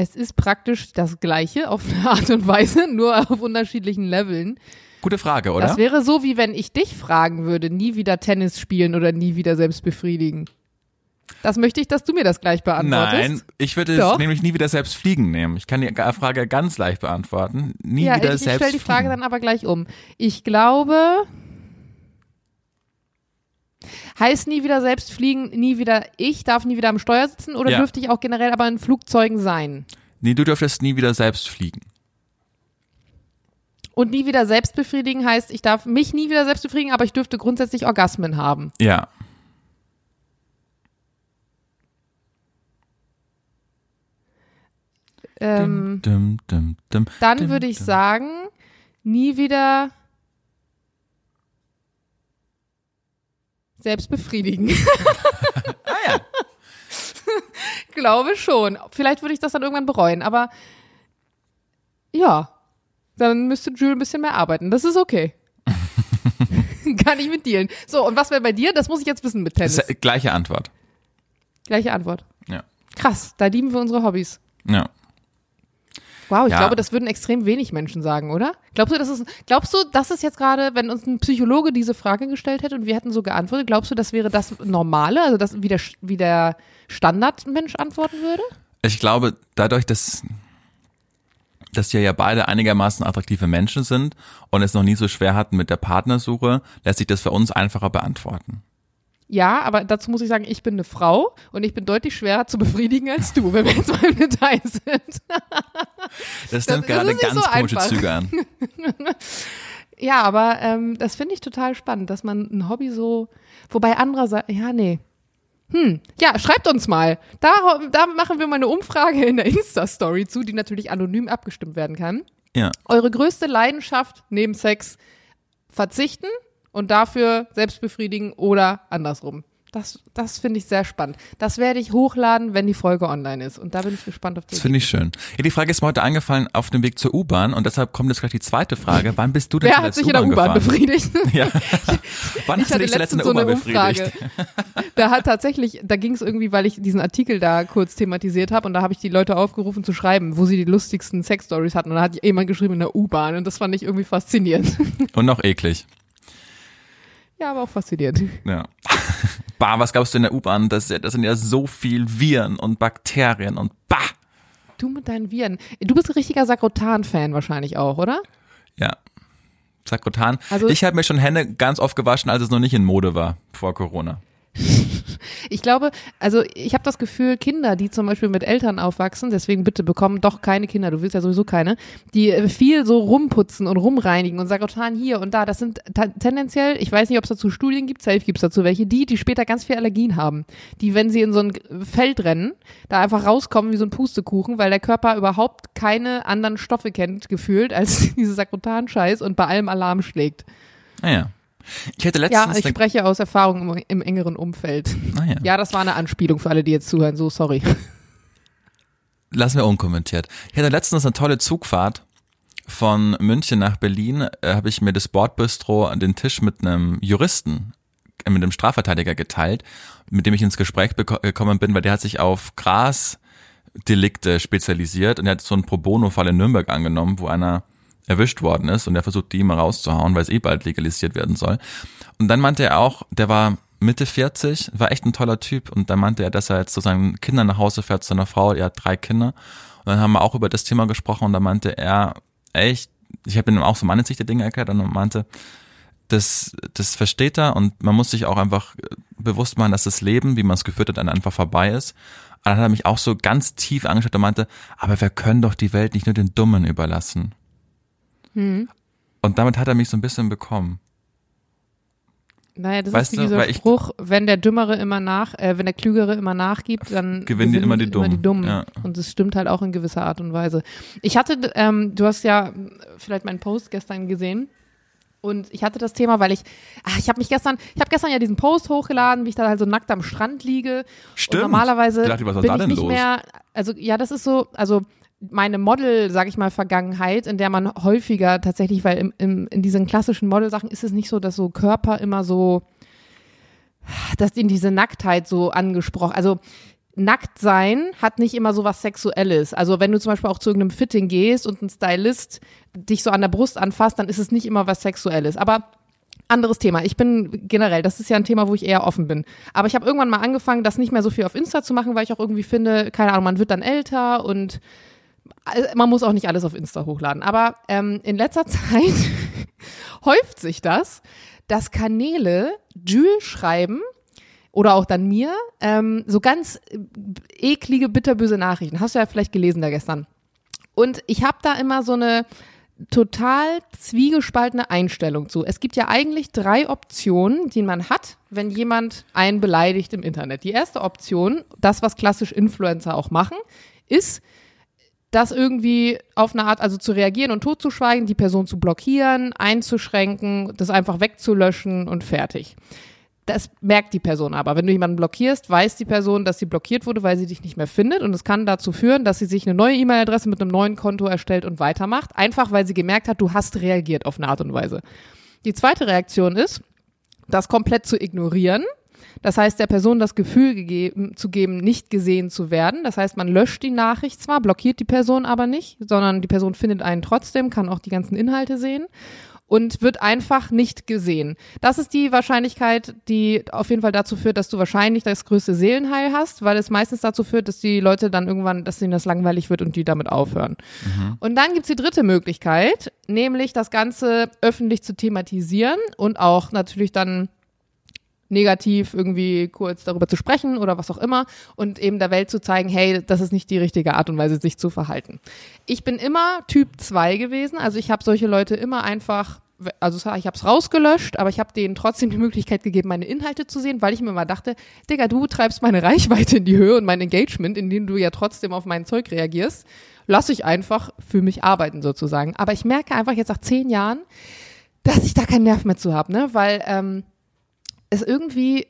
Es ist praktisch das Gleiche auf eine Art und Weise, nur auf unterschiedlichen Leveln. Gute Frage, oder? Das wäre so, wie wenn ich dich fragen würde, nie wieder Tennis spielen oder nie wieder selbst befriedigen. Das möchte ich, dass du mir das gleich beantwortest. Nein, ich würde Doch. es nämlich nie wieder selbst fliegen nehmen. Ich kann die Frage ganz leicht beantworten. Nie ja, wieder ich, ich selbst stelle die Frage dann aber gleich um. Ich glaube, heißt nie wieder selbst fliegen, nie wieder ich darf nie wieder am Steuer sitzen oder Ja. dürfte ich auch generell aber in Flugzeugen sein? Nee, du dürftest nie wieder selbst fliegen. Und nie wieder selbst befriedigen heißt, ich darf mich nie wieder selbst befriedigen, aber ich dürfte grundsätzlich Orgasmen haben. Ja. Ähm, Dum, dum, dum, Dann würde ich sagen, nie wieder selbst befriedigen. Ah ja. Glaube schon. Vielleicht würde ich das dann irgendwann bereuen, aber ja, dann müsste Jules ein bisschen mehr arbeiten. Das ist okay. Kann ich mit dealen. So, und was wäre bei dir? Das muss ich jetzt wissen mit Tennis. Gleiche Antwort. Gleiche Antwort. Ja. Krass, da lieben wir unsere Hobbys. Ja. Wow, ich Ja. glaube, das würden extrem wenig Menschen sagen, oder? Glaubst du, das ist, glaubst du, das ist jetzt gerade, wenn uns ein Psychologe diese Frage gestellt hätte und wir hätten so geantwortet, glaubst du, das wäre das Normale, also das, wie der, wie der Standardmensch antworten würde? Ich glaube, dadurch, dass, dass wir ja beide einigermaßen attraktive Menschen sind und es noch nie so schwer hatten mit der Partnersuche, lässt sich das für uns einfacher beantworten. Ja, aber dazu muss ich sagen, ich bin eine Frau und ich bin deutlich schwerer zu befriedigen als du, wenn wir jetzt mal im Detail sind. Das nimmt gerade ganz so komische. Züge an. Ja, aber ähm, das finde ich total spannend, dass man ein Hobby so, wobei andererseits, ja, nee. Hm, ja, schreibt uns mal. Da, da machen wir mal eine Umfrage in der Insta-Story zu, die natürlich anonym abgestimmt werden kann. Ja. Eure größte Leidenschaft neben Sex verzichten und dafür selbst befriedigen oder andersrum. Das, das finde ich sehr spannend. Das werde ich hochladen, wenn die Folge online ist. Und da bin ich gespannt auf die. Das finde ich schön. Ja, die Frage ist mir heute eingefallen auf dem Weg zur U-Bahn und deshalb kommt jetzt gleich die zweite Frage. Wann bist du denn Wer hat sich in der U-Bahn befriedigt? Ja. Wann Ich hast du dich zuletzt in letztens der so eine U-Bahn befriedigt? Umfrage. Da hat tatsächlich, da ging es irgendwie, weil ich diesen Artikel da kurz thematisiert habe und da habe ich die Leute aufgerufen zu schreiben, wo sie die lustigsten Sex-Stories hatten. Und da hat jemand geschrieben in der U-Bahn und das fand ich irgendwie faszinierend. Und noch eklig. Ja, aber auch faszinierend. Ja. Bah, was glaubst du in der U-Bahn? Das, das sind ja so viel Viren und Bakterien und bah. Du mit deinen Viren. Du bist ein richtiger Sakrotan-Fan wahrscheinlich auch, oder? Ja. Sakrotan. Also- ich habe mir schon Hände ganz oft gewaschen, als es noch nicht in Mode war, vor Corona. Ich glaube, also ich habe das Gefühl, Kinder, die zum Beispiel mit Eltern aufwachsen, deswegen bitte bekommen doch keine Kinder, du willst ja sowieso keine, die äh, viel so rumputzen und rumreinigen und Sakrotan hier und da, das sind tendenziell, ich weiß nicht, ob es dazu Studien gibt, safe gibt es dazu welche, die, die später ganz viel Allergien haben, die, wenn sie in so ein Feld rennen, da einfach rauskommen wie so ein Pustekuchen, weil der Körper überhaupt keine anderen Stoffe kennt, gefühlt, als diese Sakrotan-Scheiß und bei allem Alarm schlägt. Naja. Ich hatte Ja, letztens ich eine, spreche aus Erfahrung im, im engeren Umfeld. naja. Ja, das war eine Anspielung für alle, die jetzt zuhören. So, sorry. lassen wir unkommentiert. Ich hatte letztens eine tolle Zugfahrt von München nach Berlin. Äh, habe ich mir das Bordbistro an den Tisch mit einem Juristen, äh, mit einem Strafverteidiger geteilt, mit dem ich ins Gespräch gekommen bin, weil der hat sich auf Grasdelikte spezialisiert und er hat so einen Pro Bono-Fall in Nürnberg angenommen, wo einer erwischt worden ist und der versucht, die immer rauszuhauen, weil es eh bald legalisiert werden soll. Und dann meinte er auch, der war Mitte 40, war echt ein toller Typ und dann meinte er, dass er jetzt zu seinen Kindern nach Hause fährt, zu seiner Frau, er hat drei Kinder. Und dann haben wir auch über das Thema gesprochen und da meinte er, echt, ich habe ihm auch so meine Sicht der Dinge erklärt und er meinte, das, das versteht er und man muss sich auch einfach bewusst machen, dass das Leben, wie man es geführt hat, dann einfach vorbei ist. Und dann hat er mich auch so ganz tief angeschaut und meinte, aber wir können doch die Welt nicht nur den Dummen überlassen. Hm. Und damit hat er mich so ein bisschen bekommen. Naja, das Weißt ist wie dieser weil ich- Spruch, wenn der Dümmere immer nach, äh, wenn der Klügere immer nachgibt, dann Gewinnen die immer die Dummen. Dummen. Ja. Und das stimmt halt auch in gewisser Art und Weise. Ich hatte, ähm, du hast ja vielleicht meinen Post gestern gesehen. Und ich hatte das Thema, weil ich, ach, ich habe mich gestern, ich habe gestern ja diesen Post hochgeladen, wie ich da halt so nackt am Strand liege. Stimmt. Und normalerweise Ich dachte, was bin da ich denn nicht los? mehr, also ja, das ist so, also meine Model, sag ich mal, Vergangenheit, in der man häufiger tatsächlich, weil im, im, in diesen klassischen Model-Sachen ist es nicht so, dass so Körper immer so, dass in diese Nacktheit so angesprochen, also nackt sein hat nicht immer so was Sexuelles. Also wenn du zum Beispiel auch zu irgendeinem Fitting gehst und ein Stylist dich so an der Brust anfasst, dann ist es nicht immer was Sexuelles. Aber anderes Thema. Ich bin generell, das ist ja ein Thema, wo ich eher offen bin. Aber ich habe irgendwann mal angefangen, das nicht mehr so viel auf Insta zu machen, weil ich auch irgendwie finde, keine Ahnung, man wird dann älter und man muss auch nicht alles auf Insta hochladen. Aber ähm, in letzter Zeit häuft sich das, dass Kanäle Jules schreiben oder auch dann mir ähm, so ganz äh, eklige, bitterböse Nachrichten. Hast du ja vielleicht gelesen da gestern. Und ich habe da immer so eine total zwiegespaltene Einstellung zu. Es gibt ja eigentlich drei Optionen, die man hat, wenn jemand einen beleidigt im Internet. Die erste Option, das, was klassisch Influencer auch machen, ist, das irgendwie auf eine Art, also zu reagieren und totzuschweigen, die Person zu blockieren, einzuschränken, das einfach wegzulöschen und fertig. Das merkt die Person aber. Wenn du jemanden blockierst, weiß die Person, dass sie blockiert wurde, weil sie dich nicht mehr findet. Und es kann dazu führen, dass sie sich eine neue E-Mail-Adresse mit einem neuen Konto erstellt und weitermacht. Einfach, weil sie gemerkt hat, du hast reagiert auf eine Art und Weise. Die zweite Reaktion ist, das komplett zu ignorieren. Das heißt, der Person das Gefühl gegeben, zu geben, nicht gesehen zu werden. Das heißt, man löscht die Nachricht zwar, blockiert die Person aber nicht, sondern die Person findet einen trotzdem, kann auch die ganzen Inhalte sehen und wird einfach nicht gesehen. Das ist die Wahrscheinlichkeit, die auf jeden Fall dazu führt, dass du wahrscheinlich das größte Seelenheil hast, weil es meistens dazu führt, dass die Leute dann irgendwann, dass ihnen das langweilig wird und die damit aufhören. Und dann gibt's die dritte Möglichkeit, nämlich das Ganze öffentlich zu thematisieren und auch natürlich dann negativ irgendwie kurz darüber zu sprechen oder was auch immer und eben der Welt zu zeigen, hey, das ist nicht die richtige Art und Weise, sich zu verhalten. Ich bin immer Typ 2 gewesen, also ich habe solche Leute immer einfach also ich habe es rausgelöscht, aber ich habe denen trotzdem die Möglichkeit gegeben, meine Inhalte zu sehen, weil ich mir mal dachte, Digga, du treibst meine Reichweite in die Höhe und mein Engagement, indem du ja trotzdem auf mein Zeug reagierst, lass ich einfach für mich arbeiten sozusagen. Aber ich merke einfach jetzt nach zehn Jahren, dass ich da keinen Nerv mehr zu habe, ne? Weil ähm, es irgendwie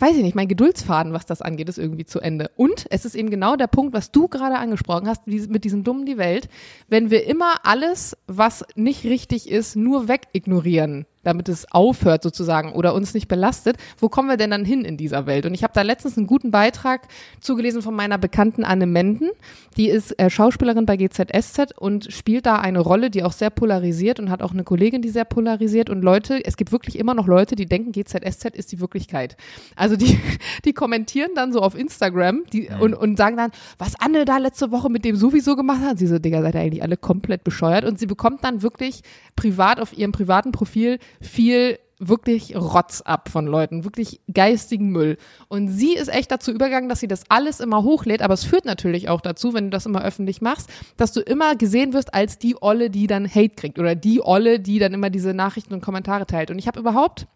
weiß ich nicht, mein Geduldsfaden, was das angeht, ist irgendwie zu Ende. Und es ist eben genau der Punkt, was du gerade angesprochen hast, mit diesem dummen die Welt. Wenn wir immer alles, was nicht richtig ist, nur wegignorieren, damit es aufhört sozusagen oder uns nicht belastet, wo kommen wir denn dann hin in dieser Welt? Und ich habe da letztens einen guten Beitrag zugelesen von meiner bekannten Anne Menden. Die ist äh, Schauspielerin bei GZSZ und spielt da eine Rolle, die auch sehr polarisiert und hat auch eine Kollegin, die sehr polarisiert. Und Leute, es gibt wirklich immer noch Leute, die denken, GZSZ ist die Wirklichkeit. Also die, die kommentieren dann so auf Instagram die, und, und sagen dann, was Anne da letzte Woche mit dem sowieso gemacht hat. Sie so, Digga, seid ihr eigentlich alle komplett bescheuert. Und sie bekommt dann wirklich privat auf ihrem privaten Profil viel wirklich Rotz ab von Leuten, wirklich geistigen Müll. Und sie ist echt dazu übergegangen, dass sie das alles immer hochlädt, aber es führt natürlich auch dazu, wenn du das immer öffentlich machst, dass du immer gesehen wirst als die Olle, die dann Hate kriegt oder die Olle, die dann immer diese Nachrichten und Kommentare teilt. Und ich habe überhaupt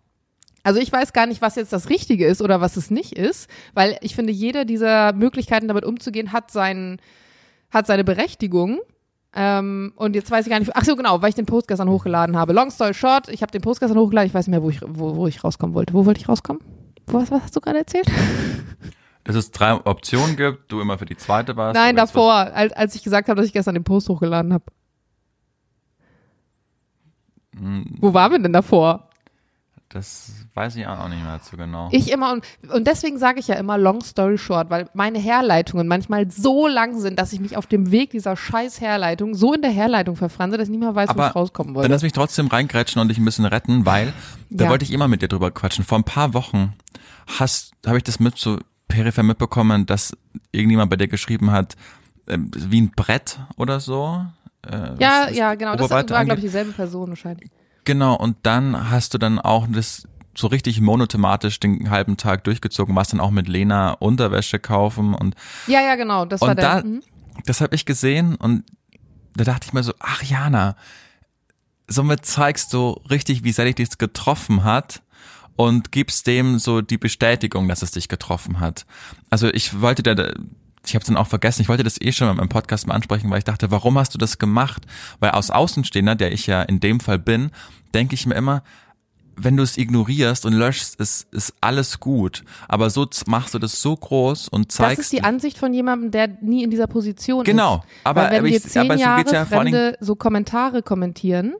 also ich weiß gar nicht, was jetzt das Richtige ist oder was es nicht ist, weil ich finde, jede dieser Möglichkeiten damit umzugehen hat seinen, hat seine Berechtigung. Ähm, und jetzt weiß ich gar nicht, ach so genau, weil ich den Post gestern hochgeladen habe. Long story short, ich habe den Post gestern hochgeladen, ich weiß nicht mehr, wo ich, wo, wo ich rauskommen wollte. Wo wollte ich rauskommen? Was, was hast du gerade erzählt? Dass es drei Optionen gibt, du immer für die zweite warst. Nein, davor, als, als ich gesagt habe, dass ich gestern den Post hochgeladen habe. Hm. Wo waren wir denn davor? Das weiß ich auch nicht mehr zu genau. Ich immer und, und deswegen sage ich ja immer long story short, weil meine Herleitungen manchmal so lang sind, dass ich mich auf dem Weg dieser scheiß Herleitung so in der Herleitung verfranse, dass ich nicht mehr weiß, wo ich rauskommen wollte. Dann lass mich trotzdem reingrätschen und dich ein bisschen retten, weil da ja. wollte ich immer mit dir drüber quatschen. Vor ein paar Wochen hast habe ich das mit so peripher mitbekommen, dass irgendjemand bei dir geschrieben hat, äh, wie ein Brett oder so. Äh, ja, ja, genau. Das war, glaube ich, dieselbe Person wahrscheinlich. Genau, und dann hast du dann auch das so richtig monothematisch den halben Tag durchgezogen, warst dann auch mit Lena Unterwäsche kaufen und Ja, ja, genau, das war der. Da, mhm. Das habe ich gesehen und da dachte ich mir so, ach Jana, somit zeigst du richtig, wie sehr dich das getroffen hat und gibst dem so die Bestätigung, dass es dich getroffen hat. Also ich wollte da ich habe es dann auch vergessen, ich wollte das eh schon im Podcast mal ansprechen, weil ich dachte, warum hast du das gemacht? Weil aus Außenstehender, der ich ja in dem Fall bin, denke ich mir immer, wenn du es ignorierst und löschst, ist, ist alles gut. Aber so machst du das so groß und zeigst. Das ist die Ansicht von jemandem, der nie in dieser Position genau, ist. Genau. Aber, Weil wenn aber wir zehn aber Jahre so, ja Fremde so Kommentare kommentieren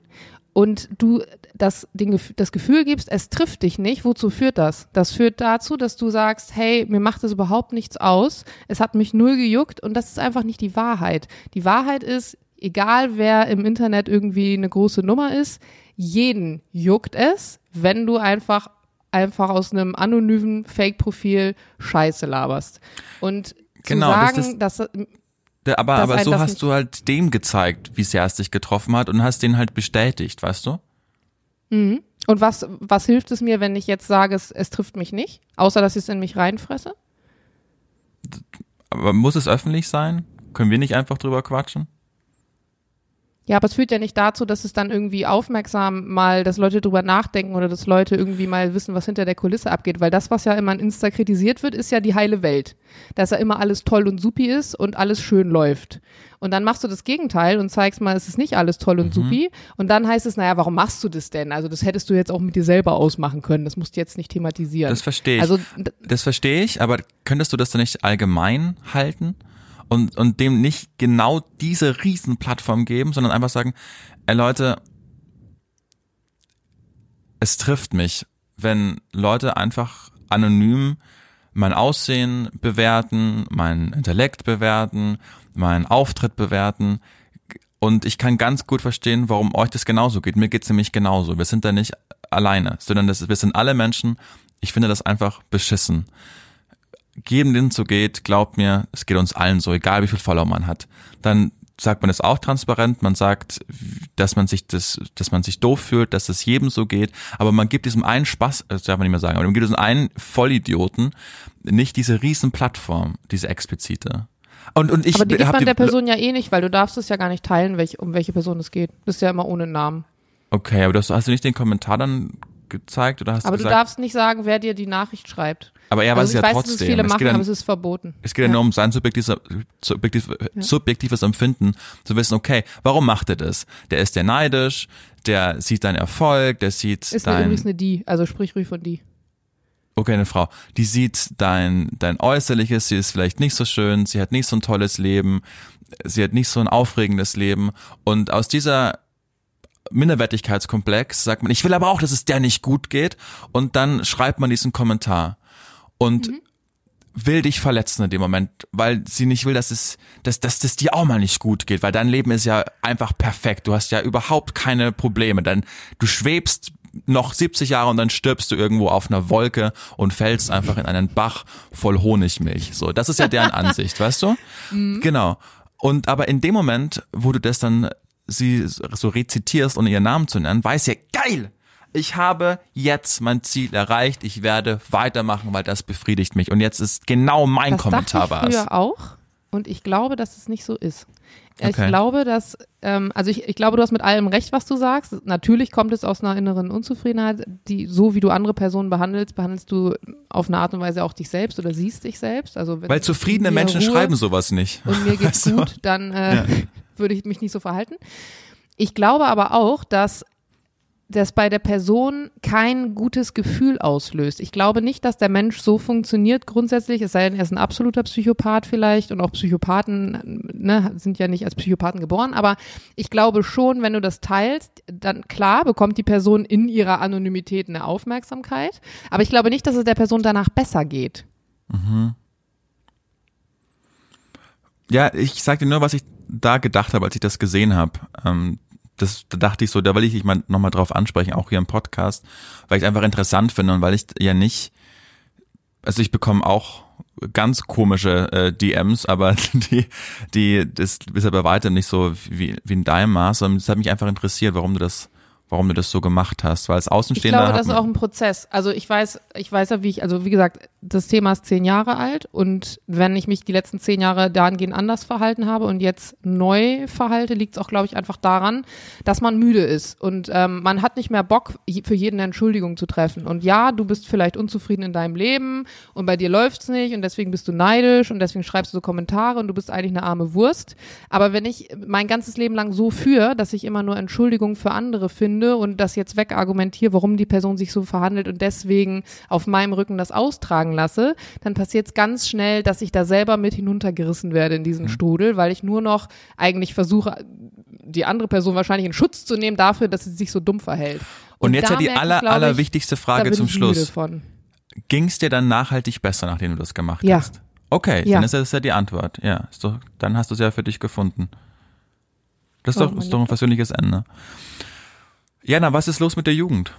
und du das, den, das Gefühl gibst, es trifft dich nicht, wozu führt das? Das führt dazu, dass du sagst, hey, mir macht das überhaupt nichts aus, es hat mich null gejuckt und das ist einfach nicht die Wahrheit. Die Wahrheit ist, egal wer im Internet irgendwie eine große Nummer ist, jeden juckt es, wenn du einfach einfach aus einem anonymen Fake-Profil Scheiße laberst. Und genau, zu sagen, das, das, dass aber, aber so hast du halt dem gezeigt, wie sehr es dich getroffen hat und hast den halt bestätigt, weißt du? Mhm. Und was, was hilft es mir, wenn ich jetzt sage, es, es trifft mich nicht? Außer, dass ich es in mich reinfresse? Aber muss es öffentlich sein? Können wir nicht einfach drüber quatschen? Ja, aber es führt ja nicht dazu, dass es dann irgendwie aufmerksam mal, dass Leute drüber nachdenken oder dass Leute irgendwie mal wissen, was hinter der Kulisse abgeht. Weil das, was ja immer in Insta kritisiert wird, ist ja die heile Welt. Dass ja immer alles toll und supi ist und alles schön läuft. Und dann machst du das Gegenteil und zeigst mal, es ist nicht alles toll und mhm. supi. Und dann heißt es, naja, warum machst du das denn? Also das hättest du jetzt auch mit dir selber ausmachen können. Das musst du jetzt nicht thematisieren. Das verstehe ich. Also, das verstehe ich, aber könntest du das dann nicht allgemein halten? Und, und dem nicht genau diese Riesenplattform geben, sondern einfach sagen, ey Leute, es trifft mich, wenn Leute einfach anonym mein Aussehen bewerten, meinen Intellekt bewerten, meinen Auftritt bewerten. Und ich kann ganz gut verstehen, warum euch das genauso geht. Mir geht's nämlich genauso. Wir sind da nicht alleine, sondern das, wir sind alle Menschen. Ich finde das einfach beschissen jedem, den so geht, glaubt mir, es geht uns allen so, egal wie viel Follower man hat. Dann sagt man es auch transparent, man sagt, dass man sich das, dass man sich doof fühlt, dass es jedem so geht, aber man gibt diesem einen Spaß, das darf man nicht mehr sagen, aber man gibt diesem einen Vollidioten nicht diese riesen Plattform, diese explizite. Und, und ich aber die gibt man der Person ja eh nicht, weil du darfst es ja gar nicht teilen, welch, um welche Person es geht. Das ist ja immer ohne Namen. Okay, aber du hast, hast du nicht den Kommentar dann gezeigt oder hast Aber du du gesagt, darfst nicht sagen, wer dir die Nachricht schreibt. Aber er weiß also es ja weiß, trotzdem. es viele es machen, geht dann, aber es ist verboten. Es geht ja nur um sein subjektives, subjektiv, subjektives Empfinden, zu wissen, okay, warum macht er das? Der ist ja neidisch, der sieht deinen Erfolg, der sieht Ist dein, übrigens eine die, also sprich ruhig von die. okay, eine Frau, die sieht dein, dein Äußerliches, sie ist vielleicht nicht so schön, sie hat nicht so ein tolles Leben, sie hat nicht so ein aufregendes Leben und aus dieser Minderwertigkeitskomplex sagt man, ich will aber auch, dass es der nicht gut geht und dann schreibt man diesen Kommentar und will dich verletzen in dem Moment, weil sie nicht will, dass es, dass, dass das dir auch mal nicht gut geht, weil dein Leben ist ja einfach perfekt. Du hast ja überhaupt keine Probleme. Dann du schwebst noch 70 Jahre und dann stirbst du irgendwo auf einer Wolke und fällst einfach in einen Bach voll Honigmilch. So, das ist ja deren Ansicht, weißt du? Genau. Und aber in dem Moment, wo du das dann sie so rezitierst, ohne ihren Namen zu nennen, weiß ja, geil! Ich habe jetzt mein Ziel erreicht, ich werde weitermachen, weil das befriedigt mich. Und jetzt ist genau mein Das Kommentar dachte ich war es. früher auch und ich glaube, dass es nicht so ist. Ich Okay. glaube, dass, ähm, also ich, ich glaube, du hast mit allem recht, was du sagst. Natürlich kommt es aus einer inneren Unzufriedenheit, die, so wie du andere Personen behandelst, behandelst du auf eine Art und Weise auch dich selbst oder siehst dich selbst. Also wenn Weil zufriedene Menschen Ruhe schreiben sowas nicht. und mir geht's du? gut, dann äh, würde ich mich nicht so verhalten. Ich glaube aber auch, dass das bei der Person kein gutes Gefühl auslöst. Ich glaube nicht, dass der Mensch so funktioniert grundsätzlich, es sei denn, er ist ein absoluter Psychopath vielleicht und auch Psychopathen ne, sind ja nicht als Psychopathen geboren, aber ich glaube schon, wenn du das teilst, dann klar bekommt die Person in ihrer Anonymität eine Aufmerksamkeit, aber ich glaube nicht, dass es der Person danach besser geht. Ja, ich sag dir nur, was ich da gedacht habe, als ich das gesehen habe. Ähm, das da dachte ich so, da will ich dich mal nochmal drauf ansprechen, auch hier im Podcast, weil ich es einfach interessant finde und weil ich ja nicht, also ich bekomme auch ganz komische äh, DMs, aber die, die, das ist ja bei weitem nicht so wie, wie in deinem Maß, sondern es hat mich einfach interessiert, warum du das, warum du das so gemacht hast, weil als Ich Außenstehender glaube, hat das ist auch ein Prozess. Also ich weiß, ich weiß ja, wie ich, also wie gesagt, das Thema ist zehn Jahre alt und wenn ich mich die letzten zehn Jahre dahingehend anders verhalten habe und jetzt neu verhalte, liegt es auch, glaube ich, einfach daran, dass man müde ist und ähm, man hat nicht mehr Bock, für jeden eine Entschuldigung zu treffen. Und ja, du bist vielleicht unzufrieden in deinem Leben und bei dir läuft's nicht und deswegen bist du neidisch und deswegen schreibst du so Kommentare und du bist eigentlich eine arme Wurst. Aber wenn ich mein ganzes Leben lang so führe, dass ich immer nur Entschuldigung für andere finde und das jetzt wegargumentiere, warum die Person sich so verhandelt und deswegen auf meinem Rücken das austragen lasse, dann passiert es ganz schnell, dass ich da selber mit hinuntergerissen werde in diesen Strudel, weil ich nur noch eigentlich versuche, die andere Person wahrscheinlich in Schutz zu nehmen dafür, dass sie sich so dumm verhält. Und jetzt da ja die merke ich, aller, ich, allerwichtigste da Frage zum Schluss. Ging es dir dann nachhaltig besser, nachdem du das gemacht Ja. hast? Okay, Ja. dann ist das ja die Antwort. Ja, ist doch, dann hast du es ja für dich gefunden. Das ist Oh, doch, ist doch ein persönliches Ende. Jana, was ist los mit der Jugend?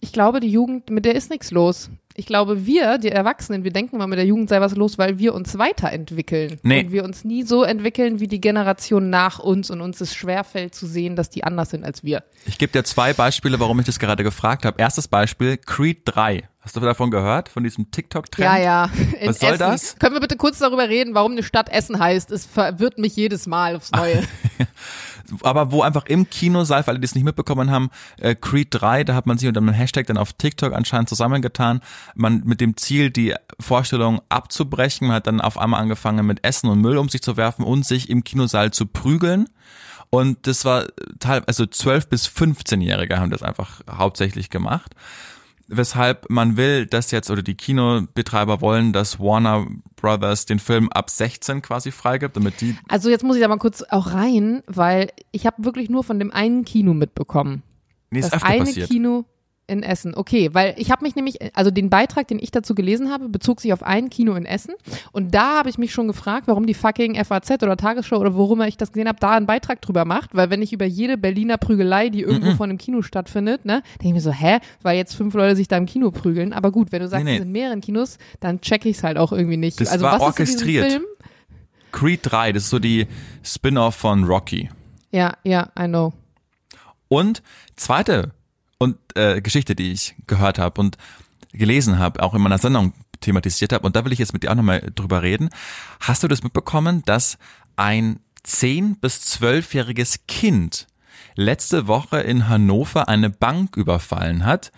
Ich glaube, die Jugend, mit der ist nichts los. Ich glaube, wir, die Erwachsenen, wir denken mal, mit der Jugend sei was los, weil wir uns weiterentwickeln. Nee. Und wir uns nie so entwickeln wie die Generation nach uns und uns es schwerfällt zu sehen, dass die anders sind als wir. Ich gebe dir zwei Beispiele, warum ich das gerade gefragt habe. Erstes Beispiel, Creed 3. Hast du davon gehört? Von diesem TikTok-Trend? Ja, ja. In Was soll Essen. das? Können wir bitte kurz darüber reden, warum eine Stadt Essen heißt? Es verwirrt mich jedes Mal aufs Neue. aber wo einfach im Kinosaal, für alle, die es nicht mitbekommen haben, äh, Creed 3, da hat man sich unter einem Hashtag dann auf TikTok anscheinend zusammengetan, man mit dem Ziel, die Vorstellung abzubrechen, man hat dann auf einmal angefangen mit Essen und Müll um sich zu werfen und sich im Kinosaal zu prügeln. Und das war teil, also 12 bis 15-Jährige haben das einfach hauptsächlich gemacht. Weshalb man will, dass jetzt, oder die Kinobetreiber wollen, dass Warner Brothers den Film ab 16 quasi freigibt, damit die Also jetzt muss ich da mal kurz auch rein, weil ich habe wirklich nur von dem einen Kino mitbekommen. Nee, ist das öfter eine passiert. Kino in Essen. Okay, weil ich habe mich nämlich, also den Beitrag, den ich dazu gelesen habe, bezog sich auf ein Kino in Essen. Und da habe ich mich schon gefragt, warum die fucking FAZ oder Tagesschau oder worum ich das gesehen habe, da einen Beitrag drüber macht. Weil wenn ich über jede Berliner Prügelei, die irgendwo Mhm. von einem Kino stattfindet, ne, denke ich mir so, hä, weil jetzt fünf Leute sich da im Kino prügeln. Aber gut, wenn du sagst, Nee, nee. es sind mehreren Kinos, dann check ich es halt auch irgendwie nicht. Das also war was ist orchestriert. Film? Creed 3, das ist so die Spin-off von Rocky. Ja, ja, I know. Und zweite und äh, Geschichte, die ich gehört habe und gelesen habe, auch in meiner Sendung thematisiert habe, und da will ich jetzt mit dir auch nochmal drüber reden. Hast du das mitbekommen, dass ein zehn bis zwölfjähriges Kind letzte Woche in Hannover eine Bank überfallen hat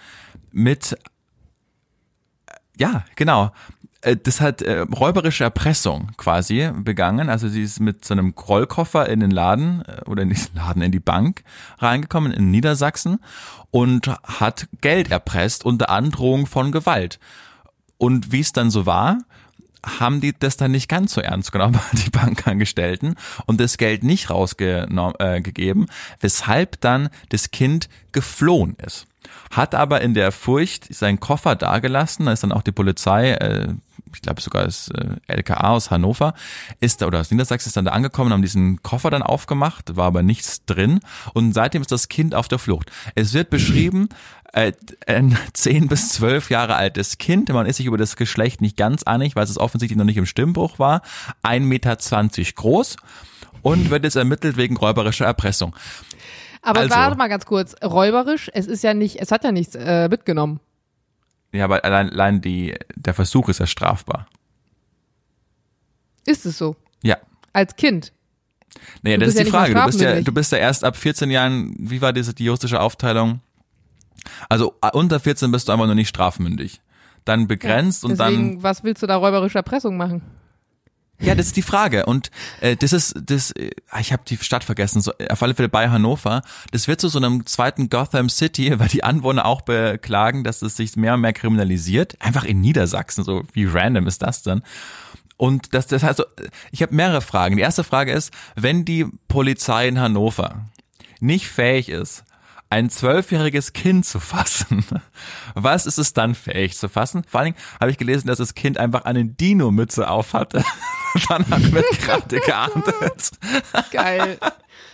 mit ja, genau. Äh, Das hat äh, räuberische Erpressung quasi begangen. Also sie ist mit so einem Rollkoffer in den Laden äh, oder in diesen Laden in die Bank reingekommen in Niedersachsen und hat Geld erpresst unter Androhung von Gewalt. Und wie es dann so war, haben die das dann nicht ganz so ernst genommen, die Bankangestellten, und das Geld nicht rausgegeben, äh, weshalb dann das Kind geflohen ist. Hat aber in der Furcht seinen Koffer dagelassen, da ist dann auch die Polizei, äh, ich glaube sogar das äh, LKA aus Hannover, ist da, oder aus Niedersachsen ist dann da angekommen, haben diesen Koffer dann aufgemacht, war aber nichts drin und seitdem ist das Kind auf der Flucht. Es wird beschrieben, äh, ein 10 bis 12 Jahre altes Kind, man ist sich über das Geschlecht nicht ganz einig, weil es offensichtlich noch nicht im Stimmbruch war, 1,20 Meter groß und wird jetzt ermittelt wegen räuberischer Erpressung. Aber Also. warte mal ganz kurz, räuberisch, es ist ja nicht, es hat ja nichts äh, mitgenommen. Ja, aber allein, allein die, der Versuch ist ja strafbar. Ist es so? Ja. Als Kind. Naja, Du das ist die ja Frage. Du bist ja, du bist ja erst ab 14 Jahren, wie war diese die juristische Aufteilung? Also äh, unter 14 bist du einfach noch nicht strafmündig. Dann begrenzt und dann Deswegen, was willst du da räuberische Erpressung machen? Ja, das ist die Frage. Und äh, das ist, das, äh, ich habe die Stadt vergessen, so, auf alle Fälle bei Hannover. Das wird zu so einem zweiten Gotham City, weil die Anwohner auch beklagen, dass es sich mehr und mehr kriminalisiert. Einfach in Niedersachsen, so wie random ist das denn? Und das, das heißt, ich habe mehrere Fragen. Die erste Frage ist, wenn die Polizei in Hannover nicht fähig ist, ein zwölfjähriges Kind zu fassen, was ist es dann fähig zu fassen? Vor allen Dingen habe ich gelesen, dass das Kind einfach eine Dino-Mütze aufhatte. Danach wird gerade geahndet. Geil.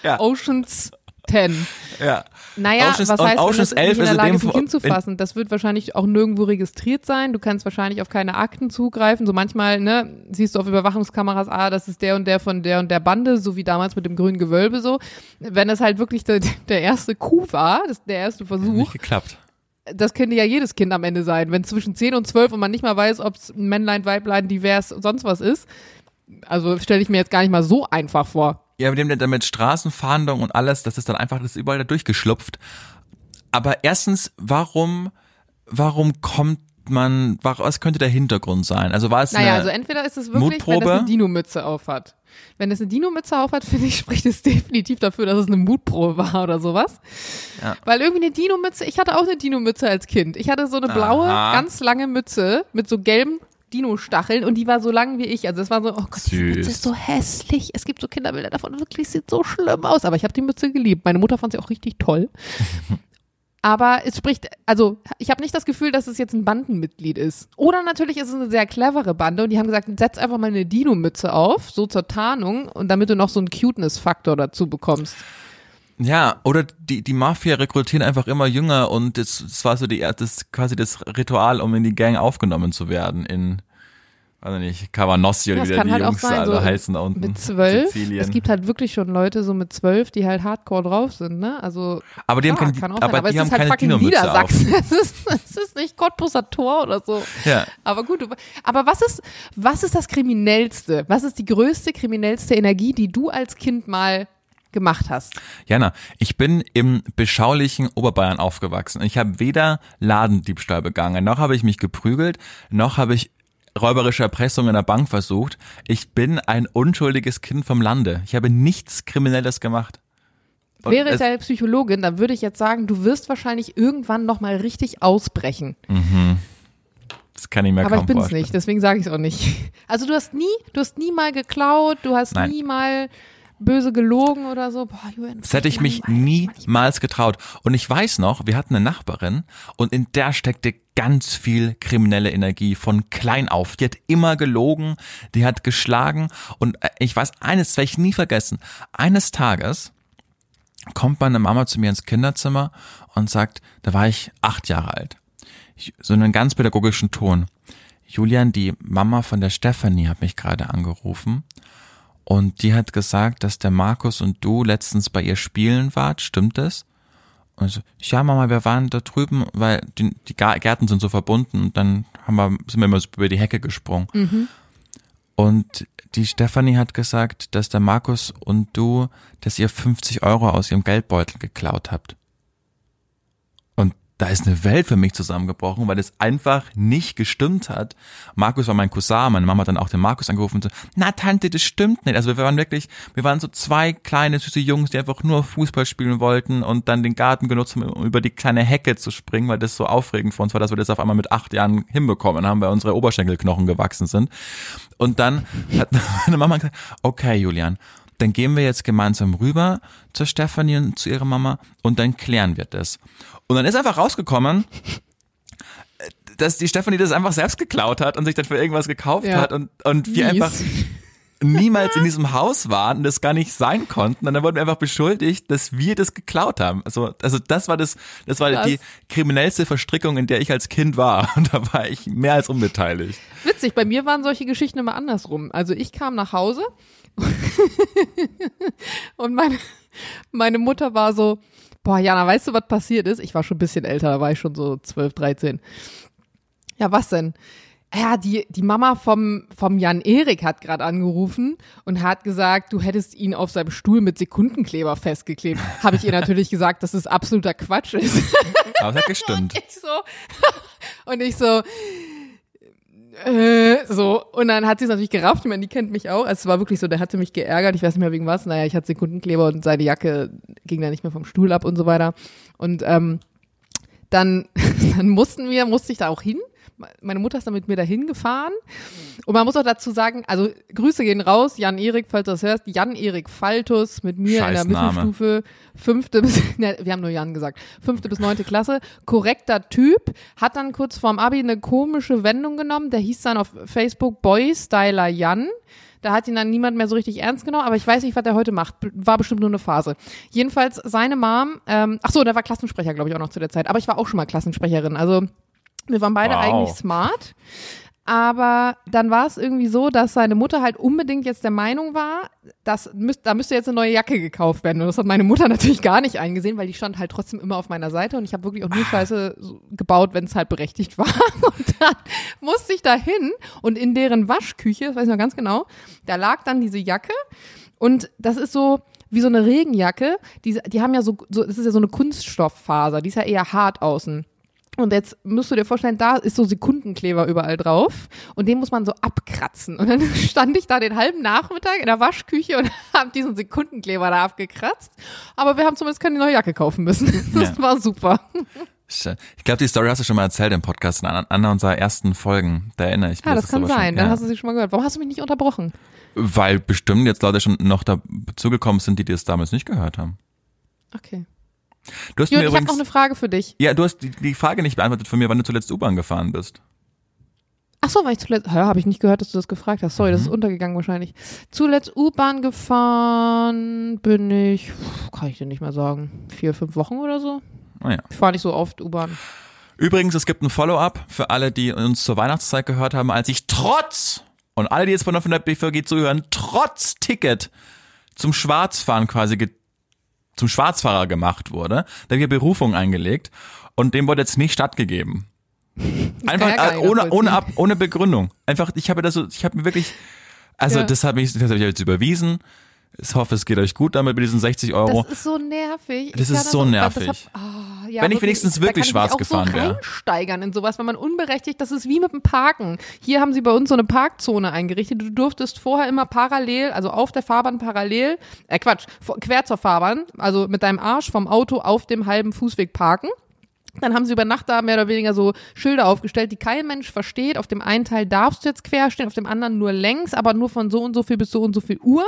Ja. Oceans 10. Ja. Naja, Oceans- was heißt, wenn das 11 nicht in der Lage ist, ein Fall- Kind zu in- fassen? Das wird wahrscheinlich auch nirgendwo registriert sein. Du kannst wahrscheinlich auf keine Akten zugreifen. So manchmal, ne, siehst du auf Überwachungskameras, ah, das ist der und der von der und der Bande, so wie damals mit dem grünen Gewölbe so. Wenn das halt wirklich der, der erste Coup war, das, der erste Versuch, Nicht geklappt. das könnte ja jedes Kind am Ende sein. Wenn zwischen 10 und 12 und man nicht mal weiß, ob es Männlein, Weiblein, divers, sonst was ist. Also stelle ich mir jetzt gar nicht mal so einfach vor. Ja, mit dem damit Straßenfahndung und alles, das ist dann einfach, das ist überall da durchgeschlupft. Aber erstens, warum, warum kommt man, was könnte der Hintergrund sein? Also war es Naja, eine, also entweder ist es wirklich, wenn Mutprobe? es eine Dino-Mütze aufhat. Wenn es eine Dino-Mütze aufhat, finde ich, spricht es definitiv dafür, dass es eine Mutprobe war oder sowas. Ja. Weil irgendwie eine Dino-Mütze, ich hatte auch eine Dino-Mütze als Kind. Ich hatte so eine blaue, Aha. ganz lange Mütze mit so gelben Dino-Stacheln und die war so lang wie ich. Also es war so, oh Gott, die Süß. Mütze ist so hässlich. Es gibt so Kinderbilder davon, wirklich sieht so schlimm aus. Aber ich habe die Mütze geliebt. Meine Mutter fand sie auch richtig toll. Aber es spricht, also ich habe nicht das Gefühl, dass es jetzt ein Bandenmitglied ist. Oder natürlich ist es eine sehr clevere Bande und die haben gesagt, setz einfach mal eine Dino-Mütze auf, so zur Tarnung und damit du noch so einen Cuteness-Faktor dazu bekommst. Ja, oder die, die Mafia rekrutieren einfach immer jünger und das, das war so die, das quasi das Ritual, um in die Gang aufgenommen zu werden in, weiß nicht, Cavanossi oder Das wie da kann die halt Jungs sein, alle so heißen da unten. Mit zwölf. Sizilien. Es gibt halt wirklich schon Leute so mit zwölf, die halt hardcore drauf sind, ne? Also aber die haben klar, keine, kann auch aber aber die es haben ist halt keine. Niedersachsen. Es ist, es ist nicht Cottbuser Tor oder so. Ja. Aber gut, aber was ist, was ist das Kriminellste? Was ist die größte kriminellste Energie, die du als Kind mal gemacht hast? Jana, ich bin im beschaulichen Oberbayern aufgewachsen. Ich habe weder Ladendiebstahl begangen, noch habe ich mich geprügelt, noch habe ich räuberische Erpressung in der Bank versucht. Ich bin ein unschuldiges Kind vom Lande. Ich habe nichts Kriminelles gemacht. Und Wäre ich deine Psychologin, dann würde ich jetzt sagen, du wirst wahrscheinlich irgendwann noch mal richtig ausbrechen. Das kann ich mir Aber kaum ich bin es vorstellen. nicht, deswegen sage ich es auch nicht. Also du hast nie, du hast nie mal geklaut, du hast Nein. nie mal böse gelogen oder so. Boah, Julian, Das hätte ich mich niemals getraut. Und ich weiß noch, wir hatten eine Nachbarin und in der steckte ganz viel kriminelle Energie von klein auf. Die hat immer gelogen, die hat geschlagen und äh, ich weiß, eines werde ich nie vergessen. Eines Tages kommt meine Mama zu mir ins Kinderzimmer und sagt, da war ich acht Jahre alt. So einen ganz pädagogischen Ton. Julian, die Mama von der Stephanie hat mich gerade angerufen und die hat gesagt, dass der Markus und du letztens bei ihr spielen wart. Stimmt das? Und so, ja, Mama, wir waren da drüben, weil die, die Gärten sind so verbunden und dann haben wir, sind wir immer so über die Hecke gesprungen. Und die Stefanie hat gesagt, dass der Markus und du, dass ihr 50 Euro aus ihrem Geldbeutel geklaut habt da ist eine Welt für mich zusammengebrochen, weil es einfach nicht gestimmt hat. Markus war mein Cousin, meine Mama hat dann auch den Markus angerufen und so, na Tante, das stimmt nicht. Also wir waren wirklich, wir waren so zwei kleine süße Jungs, die einfach nur Fußball spielen wollten und dann den Garten genutzt haben, um über die kleine Hecke zu springen, weil das so aufregend für uns war, dass wir das auf einmal mit acht Jahren hinbekommen haben, weil unsere Oberschenkelknochen gewachsen sind. Und dann hat meine Mama gesagt, okay Julian, dann gehen wir jetzt gemeinsam rüber zur Stefanie und zu ihrer Mama und dann klären wir das. Und dann ist einfach rausgekommen, dass die Stefanie das einfach selbst geklaut hat und sich dann für irgendwas gekauft ja. hat und, und wir Mies. einfach niemals in diesem Haus waren und das gar nicht sein konnten. Und dann wurden wir einfach beschuldigt, dass wir das geklaut haben. Also, also das war das, das war Krass. die kriminellste Verstrickung, in der ich als Kind war. Und da war ich mehr als unbeteiligt. Witzig, bei mir waren solche Geschichten immer andersrum. Also ich kam nach Hause und meine, meine Mutter war so, boah, Jana, weißt du, was passiert ist? Ich war schon ein bisschen älter, da war ich schon so 12, 13. Ja, was denn? Ja, die, die Mama vom, vom Jan Erik hat gerade angerufen und hat gesagt, du hättest ihn auf seinem Stuhl mit Sekundenkleber festgeklebt. Habe ich ihr natürlich gesagt, dass das absoluter Quatsch ist. Aber das hat gestimmt. und ich so, und ich so äh, so, und dann hat sie es natürlich gerafft, ich meine, die kennt mich auch. Also es war wirklich so, der hatte mich geärgert, ich weiß nicht mehr wegen was. Naja, ich hatte Sekundenkleber und seine Jacke ging da nicht mehr vom Stuhl ab und so weiter. Und ähm, dann, dann mussten wir, musste ich da auch hin meine Mutter ist dann mit mir dahin gefahren. Und man muss auch dazu sagen, also Grüße gehen raus, Jan-Erik, falls du das hörst, Jan-Erik Faltus mit mir in der Mittelstufe, fünfte bis, ne, wir haben nur Jan gesagt, fünfte bis neunte Klasse, korrekter Typ, hat dann kurz vorm Abi eine komische Wendung genommen, der hieß dann auf Facebook Boy Styler Jan. Da hat ihn dann niemand mehr so richtig ernst genommen, aber ich weiß nicht, was er heute macht. War bestimmt nur eine Phase. Jedenfalls seine Mom, ähm, ach so, der war Klassensprecher, glaube ich, auch noch zu der Zeit. Aber ich war auch schon mal Klassensprecherin. Also wir waren beide wow. eigentlich smart. Aber dann war es irgendwie so, dass seine Mutter halt unbedingt jetzt der Meinung war, dass müsst, da müsste jetzt eine neue Jacke gekauft werden. Und das hat meine Mutter natürlich gar nicht eingesehen, weil die stand halt trotzdem immer auf meiner Seite und ich habe wirklich auch nur Scheiße gebaut, wenn es halt berechtigt war. Und dann musste ich da hin und in deren Waschküche, das weiß ich noch ganz genau, da lag dann diese Jacke und das ist so, wie so eine Regenjacke, die, die haben ja so, so, das ist ja so eine Kunststofffaser, die ist ja eher hart außen. Und jetzt musst du dir vorstellen, da ist so Sekundenkleber überall drauf und den muss man so abkratzen. Und dann stand ich da den halben Nachmittag in der Waschküche und habe diesen Sekundenkleber da abgekratzt. Aber wir haben zumindest keine neue Jacke kaufen müssen. Das ja. war super. Ich glaube, die Story hast du schon mal erzählt im Podcast in einer unserer ersten Folgen. Da erinnere ich mich. Ja, das, das kann sein. Schon, Dann hast du sie schon mal gehört. Warum hast du mich nicht unterbrochen? Weil bestimmt jetzt Leute schon noch dazugekommen sind, die das damals nicht gehört haben. Okay. Du hast Jürgen, mir übrigens, ich habe noch eine Frage für dich. Ja, du hast die, die Frage nicht beantwortet von mir, wann du zuletzt U-Bahn gefahren bist. Ach so, weil ich zuletzt, ja, habe ich nicht gehört, dass du das gefragt hast. Sorry, mhm. das ist mhm. untergegangen wahrscheinlich. Zuletzt U-Bahn gefahren bin ich, kann ich dir nicht mehr sagen, vier, fünf Wochen oder so. Oh ja. Ich fahre nicht so oft U-Bahn. Übrigens, es gibt ein Follow-up für alle, die uns zur Weihnachtszeit gehört haben, als ich trotz, und alle, die jetzt von der BVG zuhören, trotz Ticket zum Schwarzfahren quasi zum Schwarzfahrer gemacht wurde. Da habe ich Berufung eingelegt und dem wurde jetzt nicht stattgegeben. Einfach äh, ohne, ohne, ab, ohne Begründung. Einfach, ich habe das so, ich habe mir wirklich, also ja. das habe ich, das habe ich jetzt überwiesen. Ich hoffe, es geht euch gut damit mit diesen 60 Euro. Das ist so nervig. Das ist so nervig. Hab, oh, ja, wenn ich wenigstens wirklich schwarz gefahren wäre. so reinsteigern in sowas, wenn man unberechtigt, das ist wie mit dem Parken. Hier haben sie bei uns so eine Parkzone eingerichtet. Du durftest vorher immer parallel, also auf der Fahrbahn parallel, äh Quatsch, quer zur Fahrbahn, also mit deinem Arsch vom Auto auf dem halben Fußweg parken. Dann haben sie über Nacht da mehr oder weniger so Schilder aufgestellt, die kein Mensch versteht. Auf dem einen Teil darfst du jetzt quer stehen, auf dem anderen nur längs, aber nur von so und so viel bis so und so viel Uhr.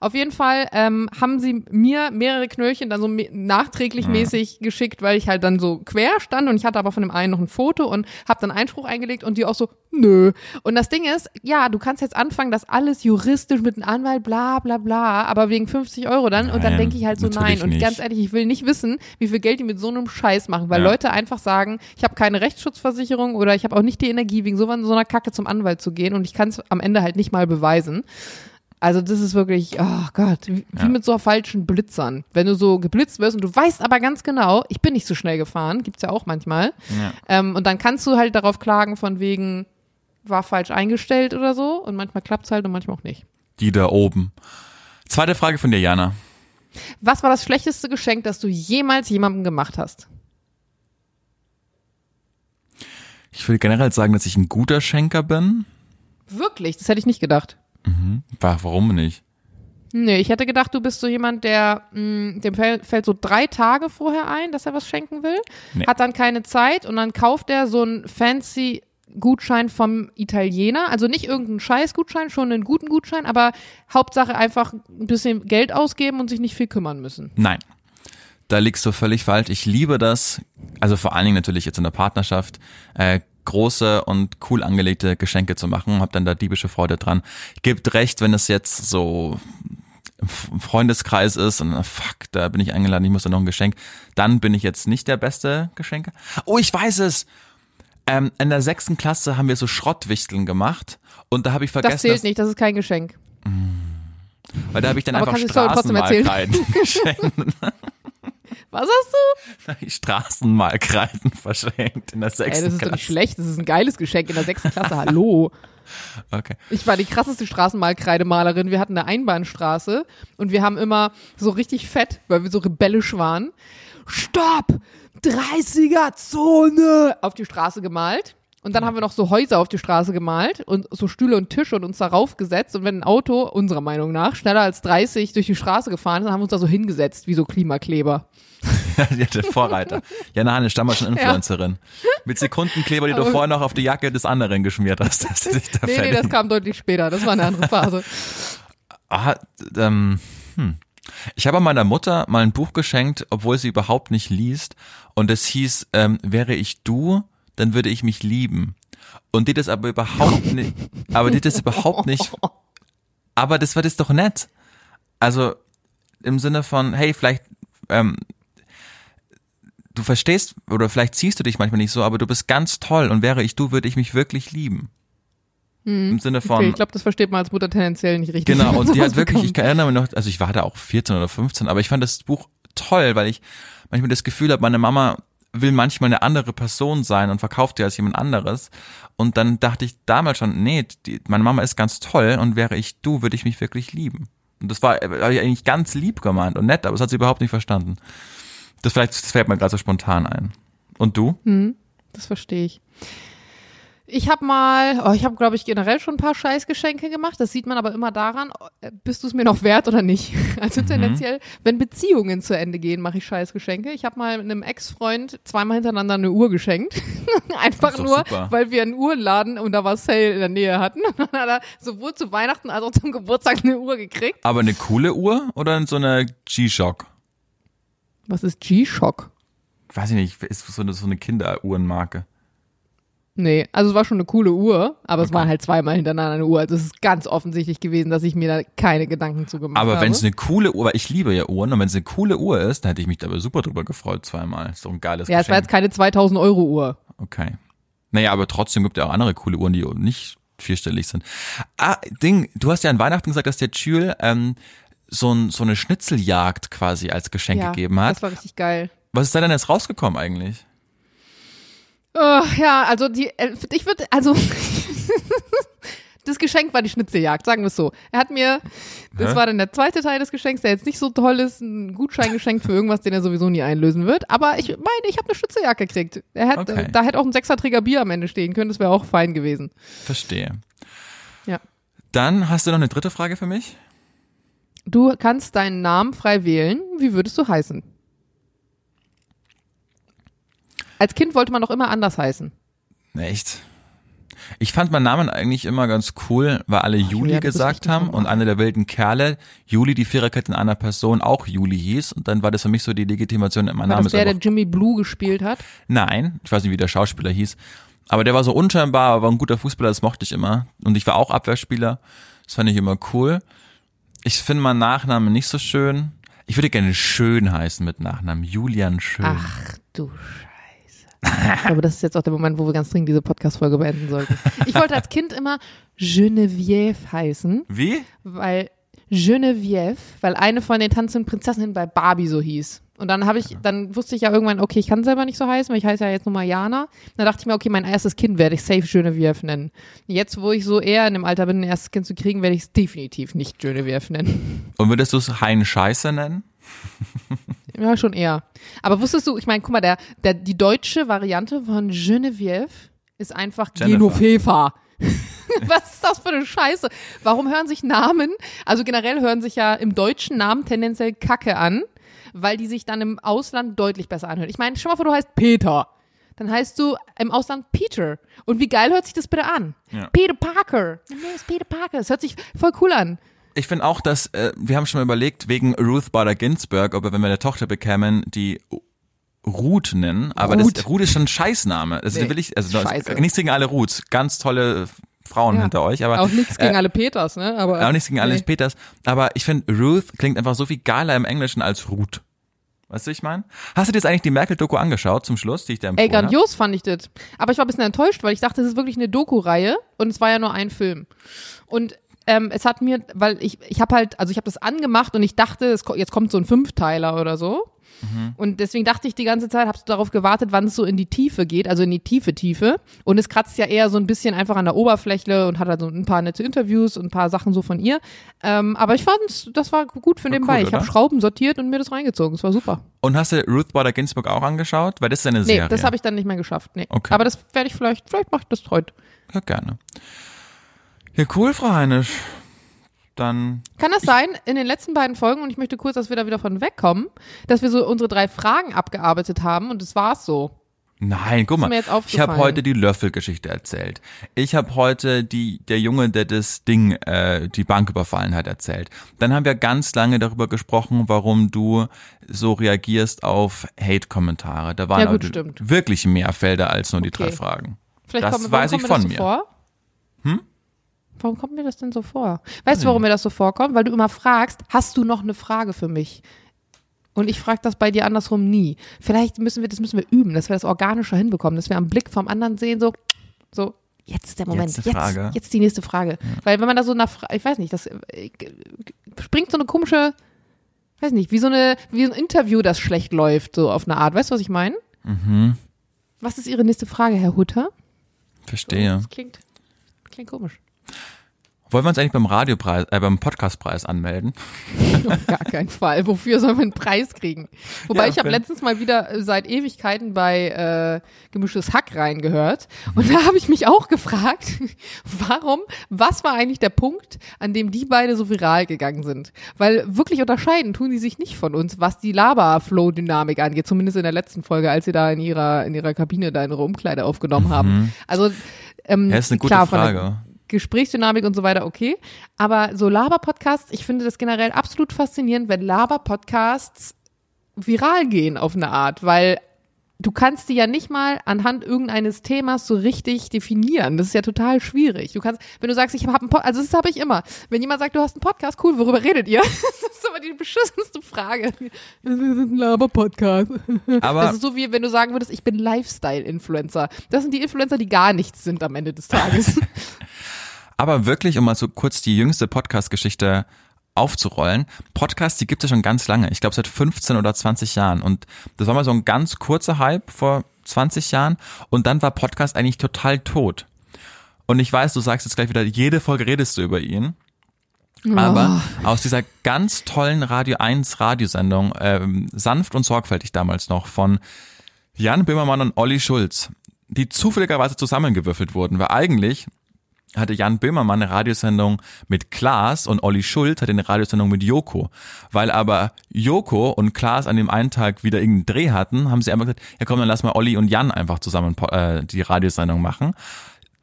Auf jeden Fall ähm, haben sie mir mehrere Knöllchen dann so nachträglich mäßig geschickt, weil ich halt dann so quer stand und ich hatte aber von dem einen noch ein Foto und habe dann Einspruch eingelegt und die auch so, nö. Und das Ding ist, ja, du kannst jetzt anfangen, das alles juristisch mit einem Anwalt, bla bla bla, aber wegen 50 Euro dann. Und dann denke ich halt so, nein. Und ganz ehrlich, ich will nicht wissen, wie viel Geld die mit so einem Scheiß machen, weil ja. Leute Leute einfach sagen, ich habe keine Rechtsschutzversicherung oder ich habe auch nicht die Energie, wegen so, so einer Kacke zum Anwalt zu gehen und ich kann es am Ende halt nicht mal beweisen. Also das ist wirklich, oh Gott, wie, ja. mit so falschen Blitzern. Wenn du so geblitzt wirst und du weißt aber ganz genau, ich bin nicht so schnell gefahren, gibt's ja auch manchmal. Ja. Ähm, und dann kannst du halt darauf klagen von wegen, war falsch eingestellt oder so. Und manchmal klappt's halt und manchmal auch nicht. Die da oben. Zweite Frage von dir, Jana. Was war das schlechteste Geschenk, das du jemals jemandem gemacht hast? Ich würde generell sagen, dass ich ein guter Schenker bin. Wirklich? Das hätte ich nicht gedacht. Warum nicht? Nee, ich hätte gedacht, du bist so jemand, der, mh, dem fällt, fällt so drei Tage vorher ein, dass er was schenken will, Nee. hat dann keine Zeit und dann kauft er so einen fancy Gutschein vom Italiener. Also nicht irgendeinen Scheißgutschein, schon einen guten Gutschein, aber Hauptsache einfach ein bisschen Geld ausgeben und sich nicht viel kümmern müssen. Nein. Da liegst du völlig falsch. Ich liebe das, also vor allen Dingen natürlich jetzt in der Partnerschaft, äh, große und cool angelegte Geschenke zu machen. Hab dann da diebische Freude dran. Gibt recht, wenn es jetzt so im Freundeskreis ist und äh, fuck, da bin ich eingeladen, ich muss da noch ein Geschenk. Dann bin ich jetzt nicht der beste Geschenke. Oh, ich weiß es. Ähm, in der sechsten Klasse haben wir so Schrottwichteln gemacht und da habe ich vergessen, Das zählt dass- nicht, das ist kein Geschenk. weil da habe ich dann Aber einfach? Straßenmalkreiden geschenkt. Was hast du? Straßenmalkreiden verschenkt in der sechsten das ist doch Klasse. nicht schlecht, das ist ein geiles Geschenk in der sechsten Klasse. Hallo. Okay. Ich war die krasseste Straßenmalkreidemalerin. Wir hatten eine Einbahnstraße und wir haben immer so richtig fett, weil wir so rebellisch waren, Stopp! 30er-Zone auf die Straße gemalt. Und dann haben wir noch so Häuser auf die Straße gemalt und so Stühle und Tische und uns darauf gesetzt. Und wenn ein Auto, unserer Meinung nach, schneller als 30 durch die Straße gefahren ist, dann haben wir uns da so hingesetzt, wie so Klimakleber. ja, der Vorreiter. Jana Hannes, damals schon Influencerin. Mit Sekundenkleber, die du vorher noch auf die Jacke des anderen geschmiert hast. Dass du dich da Nee, nee, das kam deutlich später. Das war eine andere Phase. Ah, ähm, hm. Ich habe meiner Mutter mal ein Buch geschenkt, obwohl sie überhaupt nicht liest. Und es hieß, ähm, wäre ich du, dann würde ich mich lieben. Und die das aber überhaupt nicht, aber die das überhaupt nicht, aber das war das doch nett. Also im Sinne von, hey, vielleicht, ähm, du verstehst oder vielleicht ziehst du dich manchmal nicht so, aber du bist ganz toll und wäre ich du, würde ich mich wirklich lieben. Im Sinne von, Okay, ich glaube, das versteht man als Mutter tendenziell nicht richtig. Genau, und die hat wirklich, bekommt. ich erinnere mich noch, also ich war da auch 14 oder 15, aber ich fand das Buch toll, weil ich manchmal das Gefühl habe, meine Mama will manchmal eine andere Person sein und verkauft die als jemand anderes. Und dann dachte ich damals schon, nee, die, meine Mama ist ganz toll und wäre ich du, würde ich mich wirklich lieben. Und das war, war ich eigentlich ganz lieb gemeint und nett, aber das hat sie überhaupt nicht verstanden. Das vielleicht das fällt mir gerade so spontan ein. Und du? Das verstehe ich. Ich habe mal, oh, ich habe, glaube ich, generell schon ein paar Scheißgeschenke gemacht. Das sieht man aber immer daran, äh, bist du es mir noch wert oder nicht. Also Mhm. tendenziell, wenn Beziehungen zu Ende gehen, mache ich Scheißgeschenke. Ich habe mal einem Ex-Freund zweimal hintereinander eine Uhr geschenkt. Einfach nur, super. weil wir einen Uhrenladen und da war Sale in der Nähe hatten. Und dann hat er sowohl zu Weihnachten als auch zum Geburtstag eine Uhr gekriegt. Aber eine coole Uhr oder so eine G-Shock? Was ist G-Shock? Weiß ich nicht, ist so eine, so eine Kinderuhrenmarke. Nee, also es war schon eine coole Uhr, aber es war halt zweimal hintereinander eine Uhr. Also es ist ganz offensichtlich gewesen, dass ich mir da keine Gedanken zu gemacht Aber habe. wenn es eine coole Uhr, weil ich liebe ja Uhren, und wenn es eine coole Uhr ist, dann hätte ich mich dabei super drüber gefreut zweimal. Ist doch ein geiles ja, es war Geschenk. jetzt keine 2000 Euro Uhr. Okay. Naja, aber trotzdem gibt es ja auch andere coole Uhren, die nicht vierstellig sind. Ah, Ding, du hast ja an Weihnachten gesagt, dass der Jules ähm, so, ein, so eine Schnitzeljagd quasi als Geschenk ja, gegeben hat. das war richtig geil. Was ist da denn jetzt rausgekommen eigentlich? Oh, ja, also die, äh, ich würde, also das Geschenk war die Schnitzeljagd, sagen wir es so. Er hat mir, das Hä? war dann der zweite Teil des Geschenks, der jetzt nicht so toll ist, ein Gutschein geschenkt für irgendwas, den er sowieso nie einlösen wird. Aber ich meine, ich habe eine Schnitzeljagd gekriegt. Er hat, Okay. Da hätte auch ein Sechserträger Bier am Ende stehen können, das wäre auch fein gewesen. Verstehe. Ja. Dann hast du noch eine dritte Frage für mich? Du kannst deinen Namen frei wählen. Wie würdest du heißen? Als Kind wollte man doch immer anders heißen. Echt? Ich fand meinen Namen eigentlich immer ganz cool, weil alle Juli Julia, du bist gesagt haben und einer der wilden Kerle, Juli, die Viererkette in einer Person, auch Juli hieß. Und dann war das für mich so die Legitimation, mein War Name das ist der, der Jimmy Blue gespielt hat? Nein, ich weiß nicht, wie der Schauspieler hieß. Aber der war so unscheinbar, aber war ein guter Fußballer, das mochte ich immer. Und ich war auch Abwehrspieler. Das fand ich immer cool. Ich finde meinen Nachnamen nicht so schön. Ich würde gerne Schön heißen mit Nachnamen. Julian Schön. Ach du Glaube, das ist jetzt auch der Moment, wo wir ganz dringend diese Podcast-Folge beenden sollten. Ich wollte als Kind immer Geneviève heißen, Wie? weil Geneviève, weil eine von den tanzenden Prinzessinnen bei Barbie so hieß. Und dann habe ich, dann wusste ich ja irgendwann, okay, ich kann selber nicht so heißen, weil ich heiße ja jetzt nur mal Jana. Dann dachte ich mir, okay, mein erstes Kind werde ich safe Genevieve nennen. Jetzt, wo ich so eher in dem Alter bin, ein erstes Kind zu kriegen, werde ich es definitiv nicht Genevieve nennen. Und würdest du es Hein Scheiße nennen? Ja, schon eher. Aber wusstest du, ich meine, guck mal, der, der, die deutsche Variante von Genevieve ist einfach Jennifer. Genoveva. Was ist das für eine Scheiße? Warum hören sich Namen, also generell hören sich ja im deutschen Namen tendenziell Kacke an, weil die sich dann im Ausland deutlich besser anhören. Ich meine, schau mal vor, du heißt Peter. Dann heißt du im Ausland Peter. Und wie geil hört sich das bitte an? Ja. Peter Parker. Mein Name ist Peter Parker. Das hört sich voll cool an. Ich finde auch, dass äh, wir haben schon mal überlegt, wegen Ruth Bader Ginsburg, ob wir, wenn wir eine Tochter bekämen, die Ruth nennen, aber Ruth. das Ruth ist schon ein Scheißname. Also Nee, will ich, also das- scheiße. nichts gegen alle Ruths, ganz tolle Frauen Ja. hinter euch, aber Auch nichts gegen alle Peters, ne? Aber auch nichts gegen nee. Peters. Aber ich finde, Ruth klingt einfach so viel geiler im Englischen als Ruth. Weißt du, ich meine? Hast du dir jetzt eigentlich die Merkel-Doku angeschaut zum Schluss, die ich dir Ey, empfohlen habe? grandios fand ich das. Aber ich war ein bisschen enttäuscht, weil ich dachte, es ist wirklich eine Doku-Reihe und es war ja nur ein Film. Und ähm, es hat mir, weil ich, ich habe halt, also ich habe das angemacht und ich dachte, es, jetzt kommt so ein Fünfteiler oder so. Und deswegen dachte ich die ganze Zeit, habe darauf gewartet, wann es so in die Tiefe geht, also in die tiefe Tiefe. Und es kratzt ja eher so ein bisschen einfach an der Oberfläche und hat halt so ein paar nette Interviews und ein paar Sachen so von ihr. Ähm, aber ich fand, das war gut für nebenbei. cool, ich habe? Schrauben sortiert und mir das reingezogen. Das war super. Und hast du Ruth Bader Ginsburg auch angeschaut? Weil das ist eine Nee, Serie. das habe ich dann nicht mehr geschafft. Nee. Okay. Aber das werde ich vielleicht, vielleicht mache ich das heute. Ja, gerne. Ja, cool, Frau Heinisch. Dann Kann das sein, in den letzten beiden Folgen, und ich möchte kurz, dass wir da wieder von wegkommen, dass wir so unsere drei Fragen abgearbeitet haben und das war's so. Nein, guck mal. Ich habe heute die Löffelgeschichte erzählt. Ich habe heute die der Junge, der das Ding, äh, die Bank überfallen hat, erzählt. Dann haben wir ganz lange darüber gesprochen, warum du so reagierst auf Hate-Kommentare. Da waren Ja, gut, stimmt. wirklich mehr Felder als nur die drei Okay. Fragen. Vielleicht Das warum weiß ich von mir. vor? Hm? Warum kommt mir das denn so vor? Weißt du, warum mir das so vorkommt? Weil du immer fragst, hast du noch eine Frage für mich? Und ich frage das bei dir andersrum nie. Vielleicht müssen wir, das müssen wir üben, dass wir das organischer hinbekommen, dass wir am Blick vom anderen sehen, so, so, jetzt ist der Moment, Jetzt jetzt, jetzt, die nächste Frage. Weil wenn man da so nach, ich weiß nicht, das äh, springt so eine komische, weiß nicht, wie so eine, wie ein Interview, das schlecht läuft, so auf eine Art. Weißt du, was ich meine? Mhm. Was ist Ihre nächste Frage, Herr Hutter? Verstehe. Das klingt, klingt komisch. Wollen wir uns eigentlich beim Radiopreis, äh, beim Podcastpreis anmelden? Auf gar keinen Fall. Wofür soll man einen Preis kriegen? Wobei Ja, ich habe letztens mal wieder seit Ewigkeiten bei äh, Gemischtes Hack reingehört. Und da habe ich mich auch gefragt, warum, was war eigentlich der Punkt, an dem die beide so viral gegangen sind? Weil wirklich unterscheiden tun die sich nicht von uns, was die Lava-Flow-Dynamik angeht. Zumindest in der letzten Folge, als sie da in ihrer, in ihrer Kabine da in ihrer Umkleide aufgenommen haben. Also, ähm, Mhm. Ja, ist eine gute klar, von der Frage. Gesprächsdynamik und so weiter, okay. Aber so Laber-Podcasts, ich finde das generell absolut faszinierend, wenn Laber-Podcasts viral gehen auf eine Art, weil du kannst die ja nicht mal anhand irgendeines Themas so richtig definieren. Das ist ja total schwierig. Du kannst, wenn du sagst, ich habe einen Podcast, also das habe ich immer. Wenn jemand sagt, du hast einen Podcast, cool, worüber redet ihr? Das ist aber die beschissenste Frage. Das ist ein Laber-Podcast. Aber Das ist so wie wenn du sagen würdest, ich bin Lifestyle-Influencer. Das sind die Influencer, die gar nichts sind am Ende des Tages. Aber wirklich, um mal so kurz die jüngste Podcast-Geschichte aufzurollen. Podcasts, die gibt es ja schon ganz lange. Ich glaube seit 15 oder 20 Jahren. Und das war mal so ein ganz kurzer Hype vor 20 Jahren. Und dann war Podcast eigentlich total tot. Und ich weiß, du sagst jetzt gleich wieder, jede Folge redest du über ihn. Aber aus dieser ganz tollen Radio 1 Radiosendung, ähm, sanft und sorgfältig damals noch, von Jan Böhmermann und Olli Schulz, die zufälligerweise zusammengewürfelt wurden, weil eigentlich hatte Jan Böhmermann eine Radiosendung mit Klaas und Olli Schulz hatte eine Radiosendung mit Joko. Weil aber Joko und Klaas an dem einen Tag wieder irgendeinen Dreh hatten, haben sie einfach gesagt, ja komm, dann lass mal Olli und Jan einfach zusammen äh, die Radiosendung machen.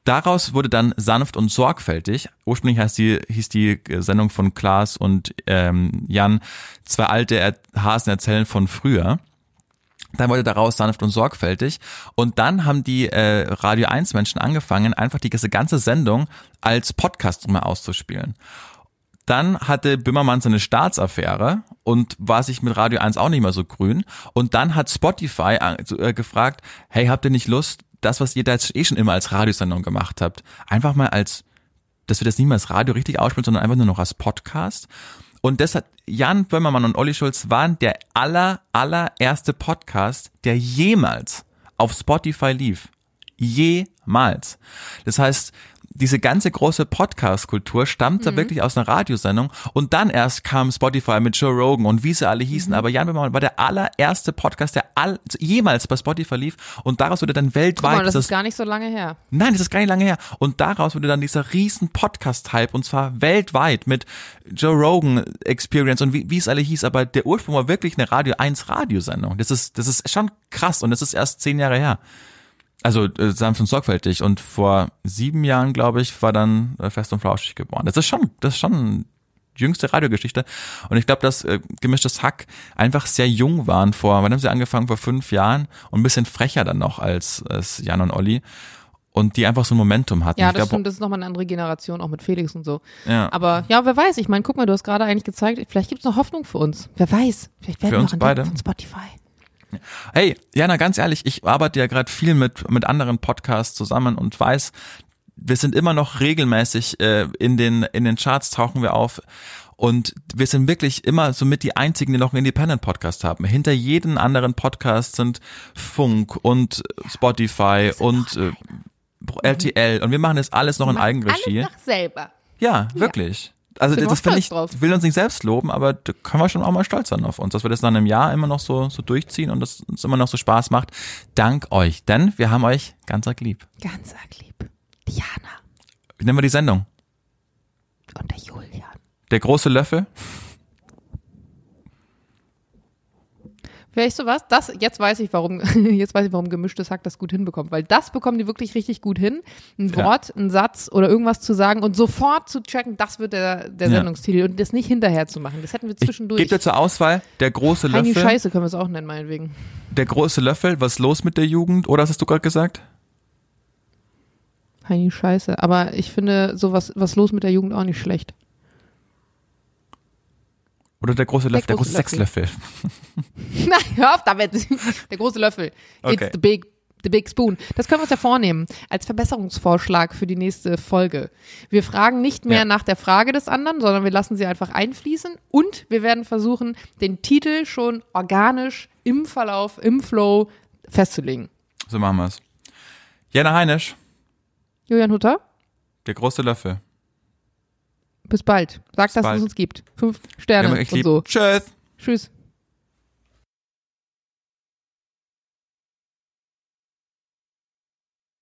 Daraus wurde dann sanft und sorgfältig. Ursprünglich heißt die, hieß die Sendung von Klaas und ähm, Jan zwei alte Hasen erzählen von früher. Dann wurde daraus sanft und sorgfältig. Und dann haben die äh, Radio 1 Menschen angefangen, einfach die diese ganze Sendung als Podcast mal auszuspielen. Dann hatte Böhmermann seine Staatsaffäre und war sich mit Radio 1 auch nicht mehr so grün. Und dann hat Spotify äh, gefragt, hey, habt ihr nicht Lust, das, was ihr da jetzt eh schon immer als Radiosendung gemacht habt, einfach mal als, dass wir das nicht mehr als Radio richtig ausspielen, sondern einfach nur noch als Podcast? Und das hat, Jan Böhmermann und Olli Schulz waren der aller, allererste Podcast, der jemals auf Spotify lief. Jemals. Das heißt, diese ganze große Podcast-Kultur stammt da wirklich aus einer Radiosendung und dann erst kam Spotify mit Joe Rogan und wie sie alle hießen. Aber Jan Böhmermann war der allererste Podcast, der all, jemals bei Spotify lief und daraus wurde dann Guck weltweit mal, das ist gar nicht so lange her. Nein, das ist gar nicht lange her. Und daraus wurde dann dieser riesen Podcast-Hype und zwar weltweit mit Joe Rogan Experience und wie, wie es alle hieß. Aber der Ursprung war wirklich eine Radio 1 Radiosendung. Das ist, das ist schon krass und das ist erst zehn Jahre her. Also äh, sanft und sorgfältig. Und vor sieben Jahren, glaube ich, war dann äh, Fest und Flauschig geboren. Das ist schon, das ist schon jüngste Radiogeschichte. Und ich glaube, dass äh, gemischtes Hack einfach sehr jung waren vor, wann haben sie angefangen? Vor fünf Jahren und ein bisschen frecher dann noch als, als Jan und Olli. Und die einfach so ein Momentum hatten. Ja, das glaub, stimmt, das ist nochmal eine andere Generation, auch mit Felix und so. Ja. Aber ja, wer weiß, ich meine, guck mal, du hast gerade eigentlich gezeigt, vielleicht gibt es noch Hoffnung für uns. Wer weiß, vielleicht werden Für wir uns noch beide. von Spotify. Hey, Jana, ganz ehrlich, ich arbeite ja gerade viel mit, mit anderen Podcasts zusammen und weiß, wir sind immer noch regelmäßig äh, in, den, in den Charts tauchen wir auf. Und wir sind wirklich immer somit die einzigen, die noch einen Independent-Podcast haben. Hinter jedem anderen Podcast sind Funk und Spotify und äh, RTL. Und wir machen das alles noch in Eigenregie. Alles nach selber. Ja, wirklich. Also das finde ich, drauf. will uns nicht selbst loben, aber da können wir schon auch mal stolz sein auf uns, dass wir das dann im Jahr immer noch so, so durchziehen und das uns immer noch so Spaß macht. Dank euch, denn wir haben euch ganz arg lieb. Ganz arg lieb. Diana Wie nennen wir die Sendung? und der Julian. Der große Löffel? Weißt du was? Das, jetzt weiß ich, warum, jetzt weiß ich, warum gemischtes Hack das gut hinbekommt. Weil das bekommen die wirklich richtig gut hin. Ein Ja. Wort, ein Satz oder irgendwas zu sagen und sofort zu checken, das wird der, der Ja. Sendungstitel und das nicht hinterher zu machen. Das hätten wir zwischendurch. gebe dir zur Auswahl der große Heini Löffel. Scheiße können wir es auch nennen, meinetwegen. Der große Löffel, was los mit der Jugend? Oder hast du gerade gesagt? Heini Scheiße. Aber ich finde sowas, was los mit der Jugend auch nicht schlecht. Oder der große Löffel, der große große Sexlöffel. Nein, hör auf damit. Der große Löffel. Okay. It's the big, the big spoon. Das können wir uns ja vornehmen als Verbesserungsvorschlag für die nächste Folge. Wir fragen nicht mehr Ja. nach der Frage des anderen, sondern wir lassen sie einfach einfließen und wir werden versuchen, den Titel schon organisch im Verlauf, im Flow festzulegen. So machen wir's. Jana Heinisch, Julian Hutter, der große Löffel. Bis bald. Sag, dass bald. es uns gibt. Fünf Sterne und lieb. so. Tschüss. Tschüss.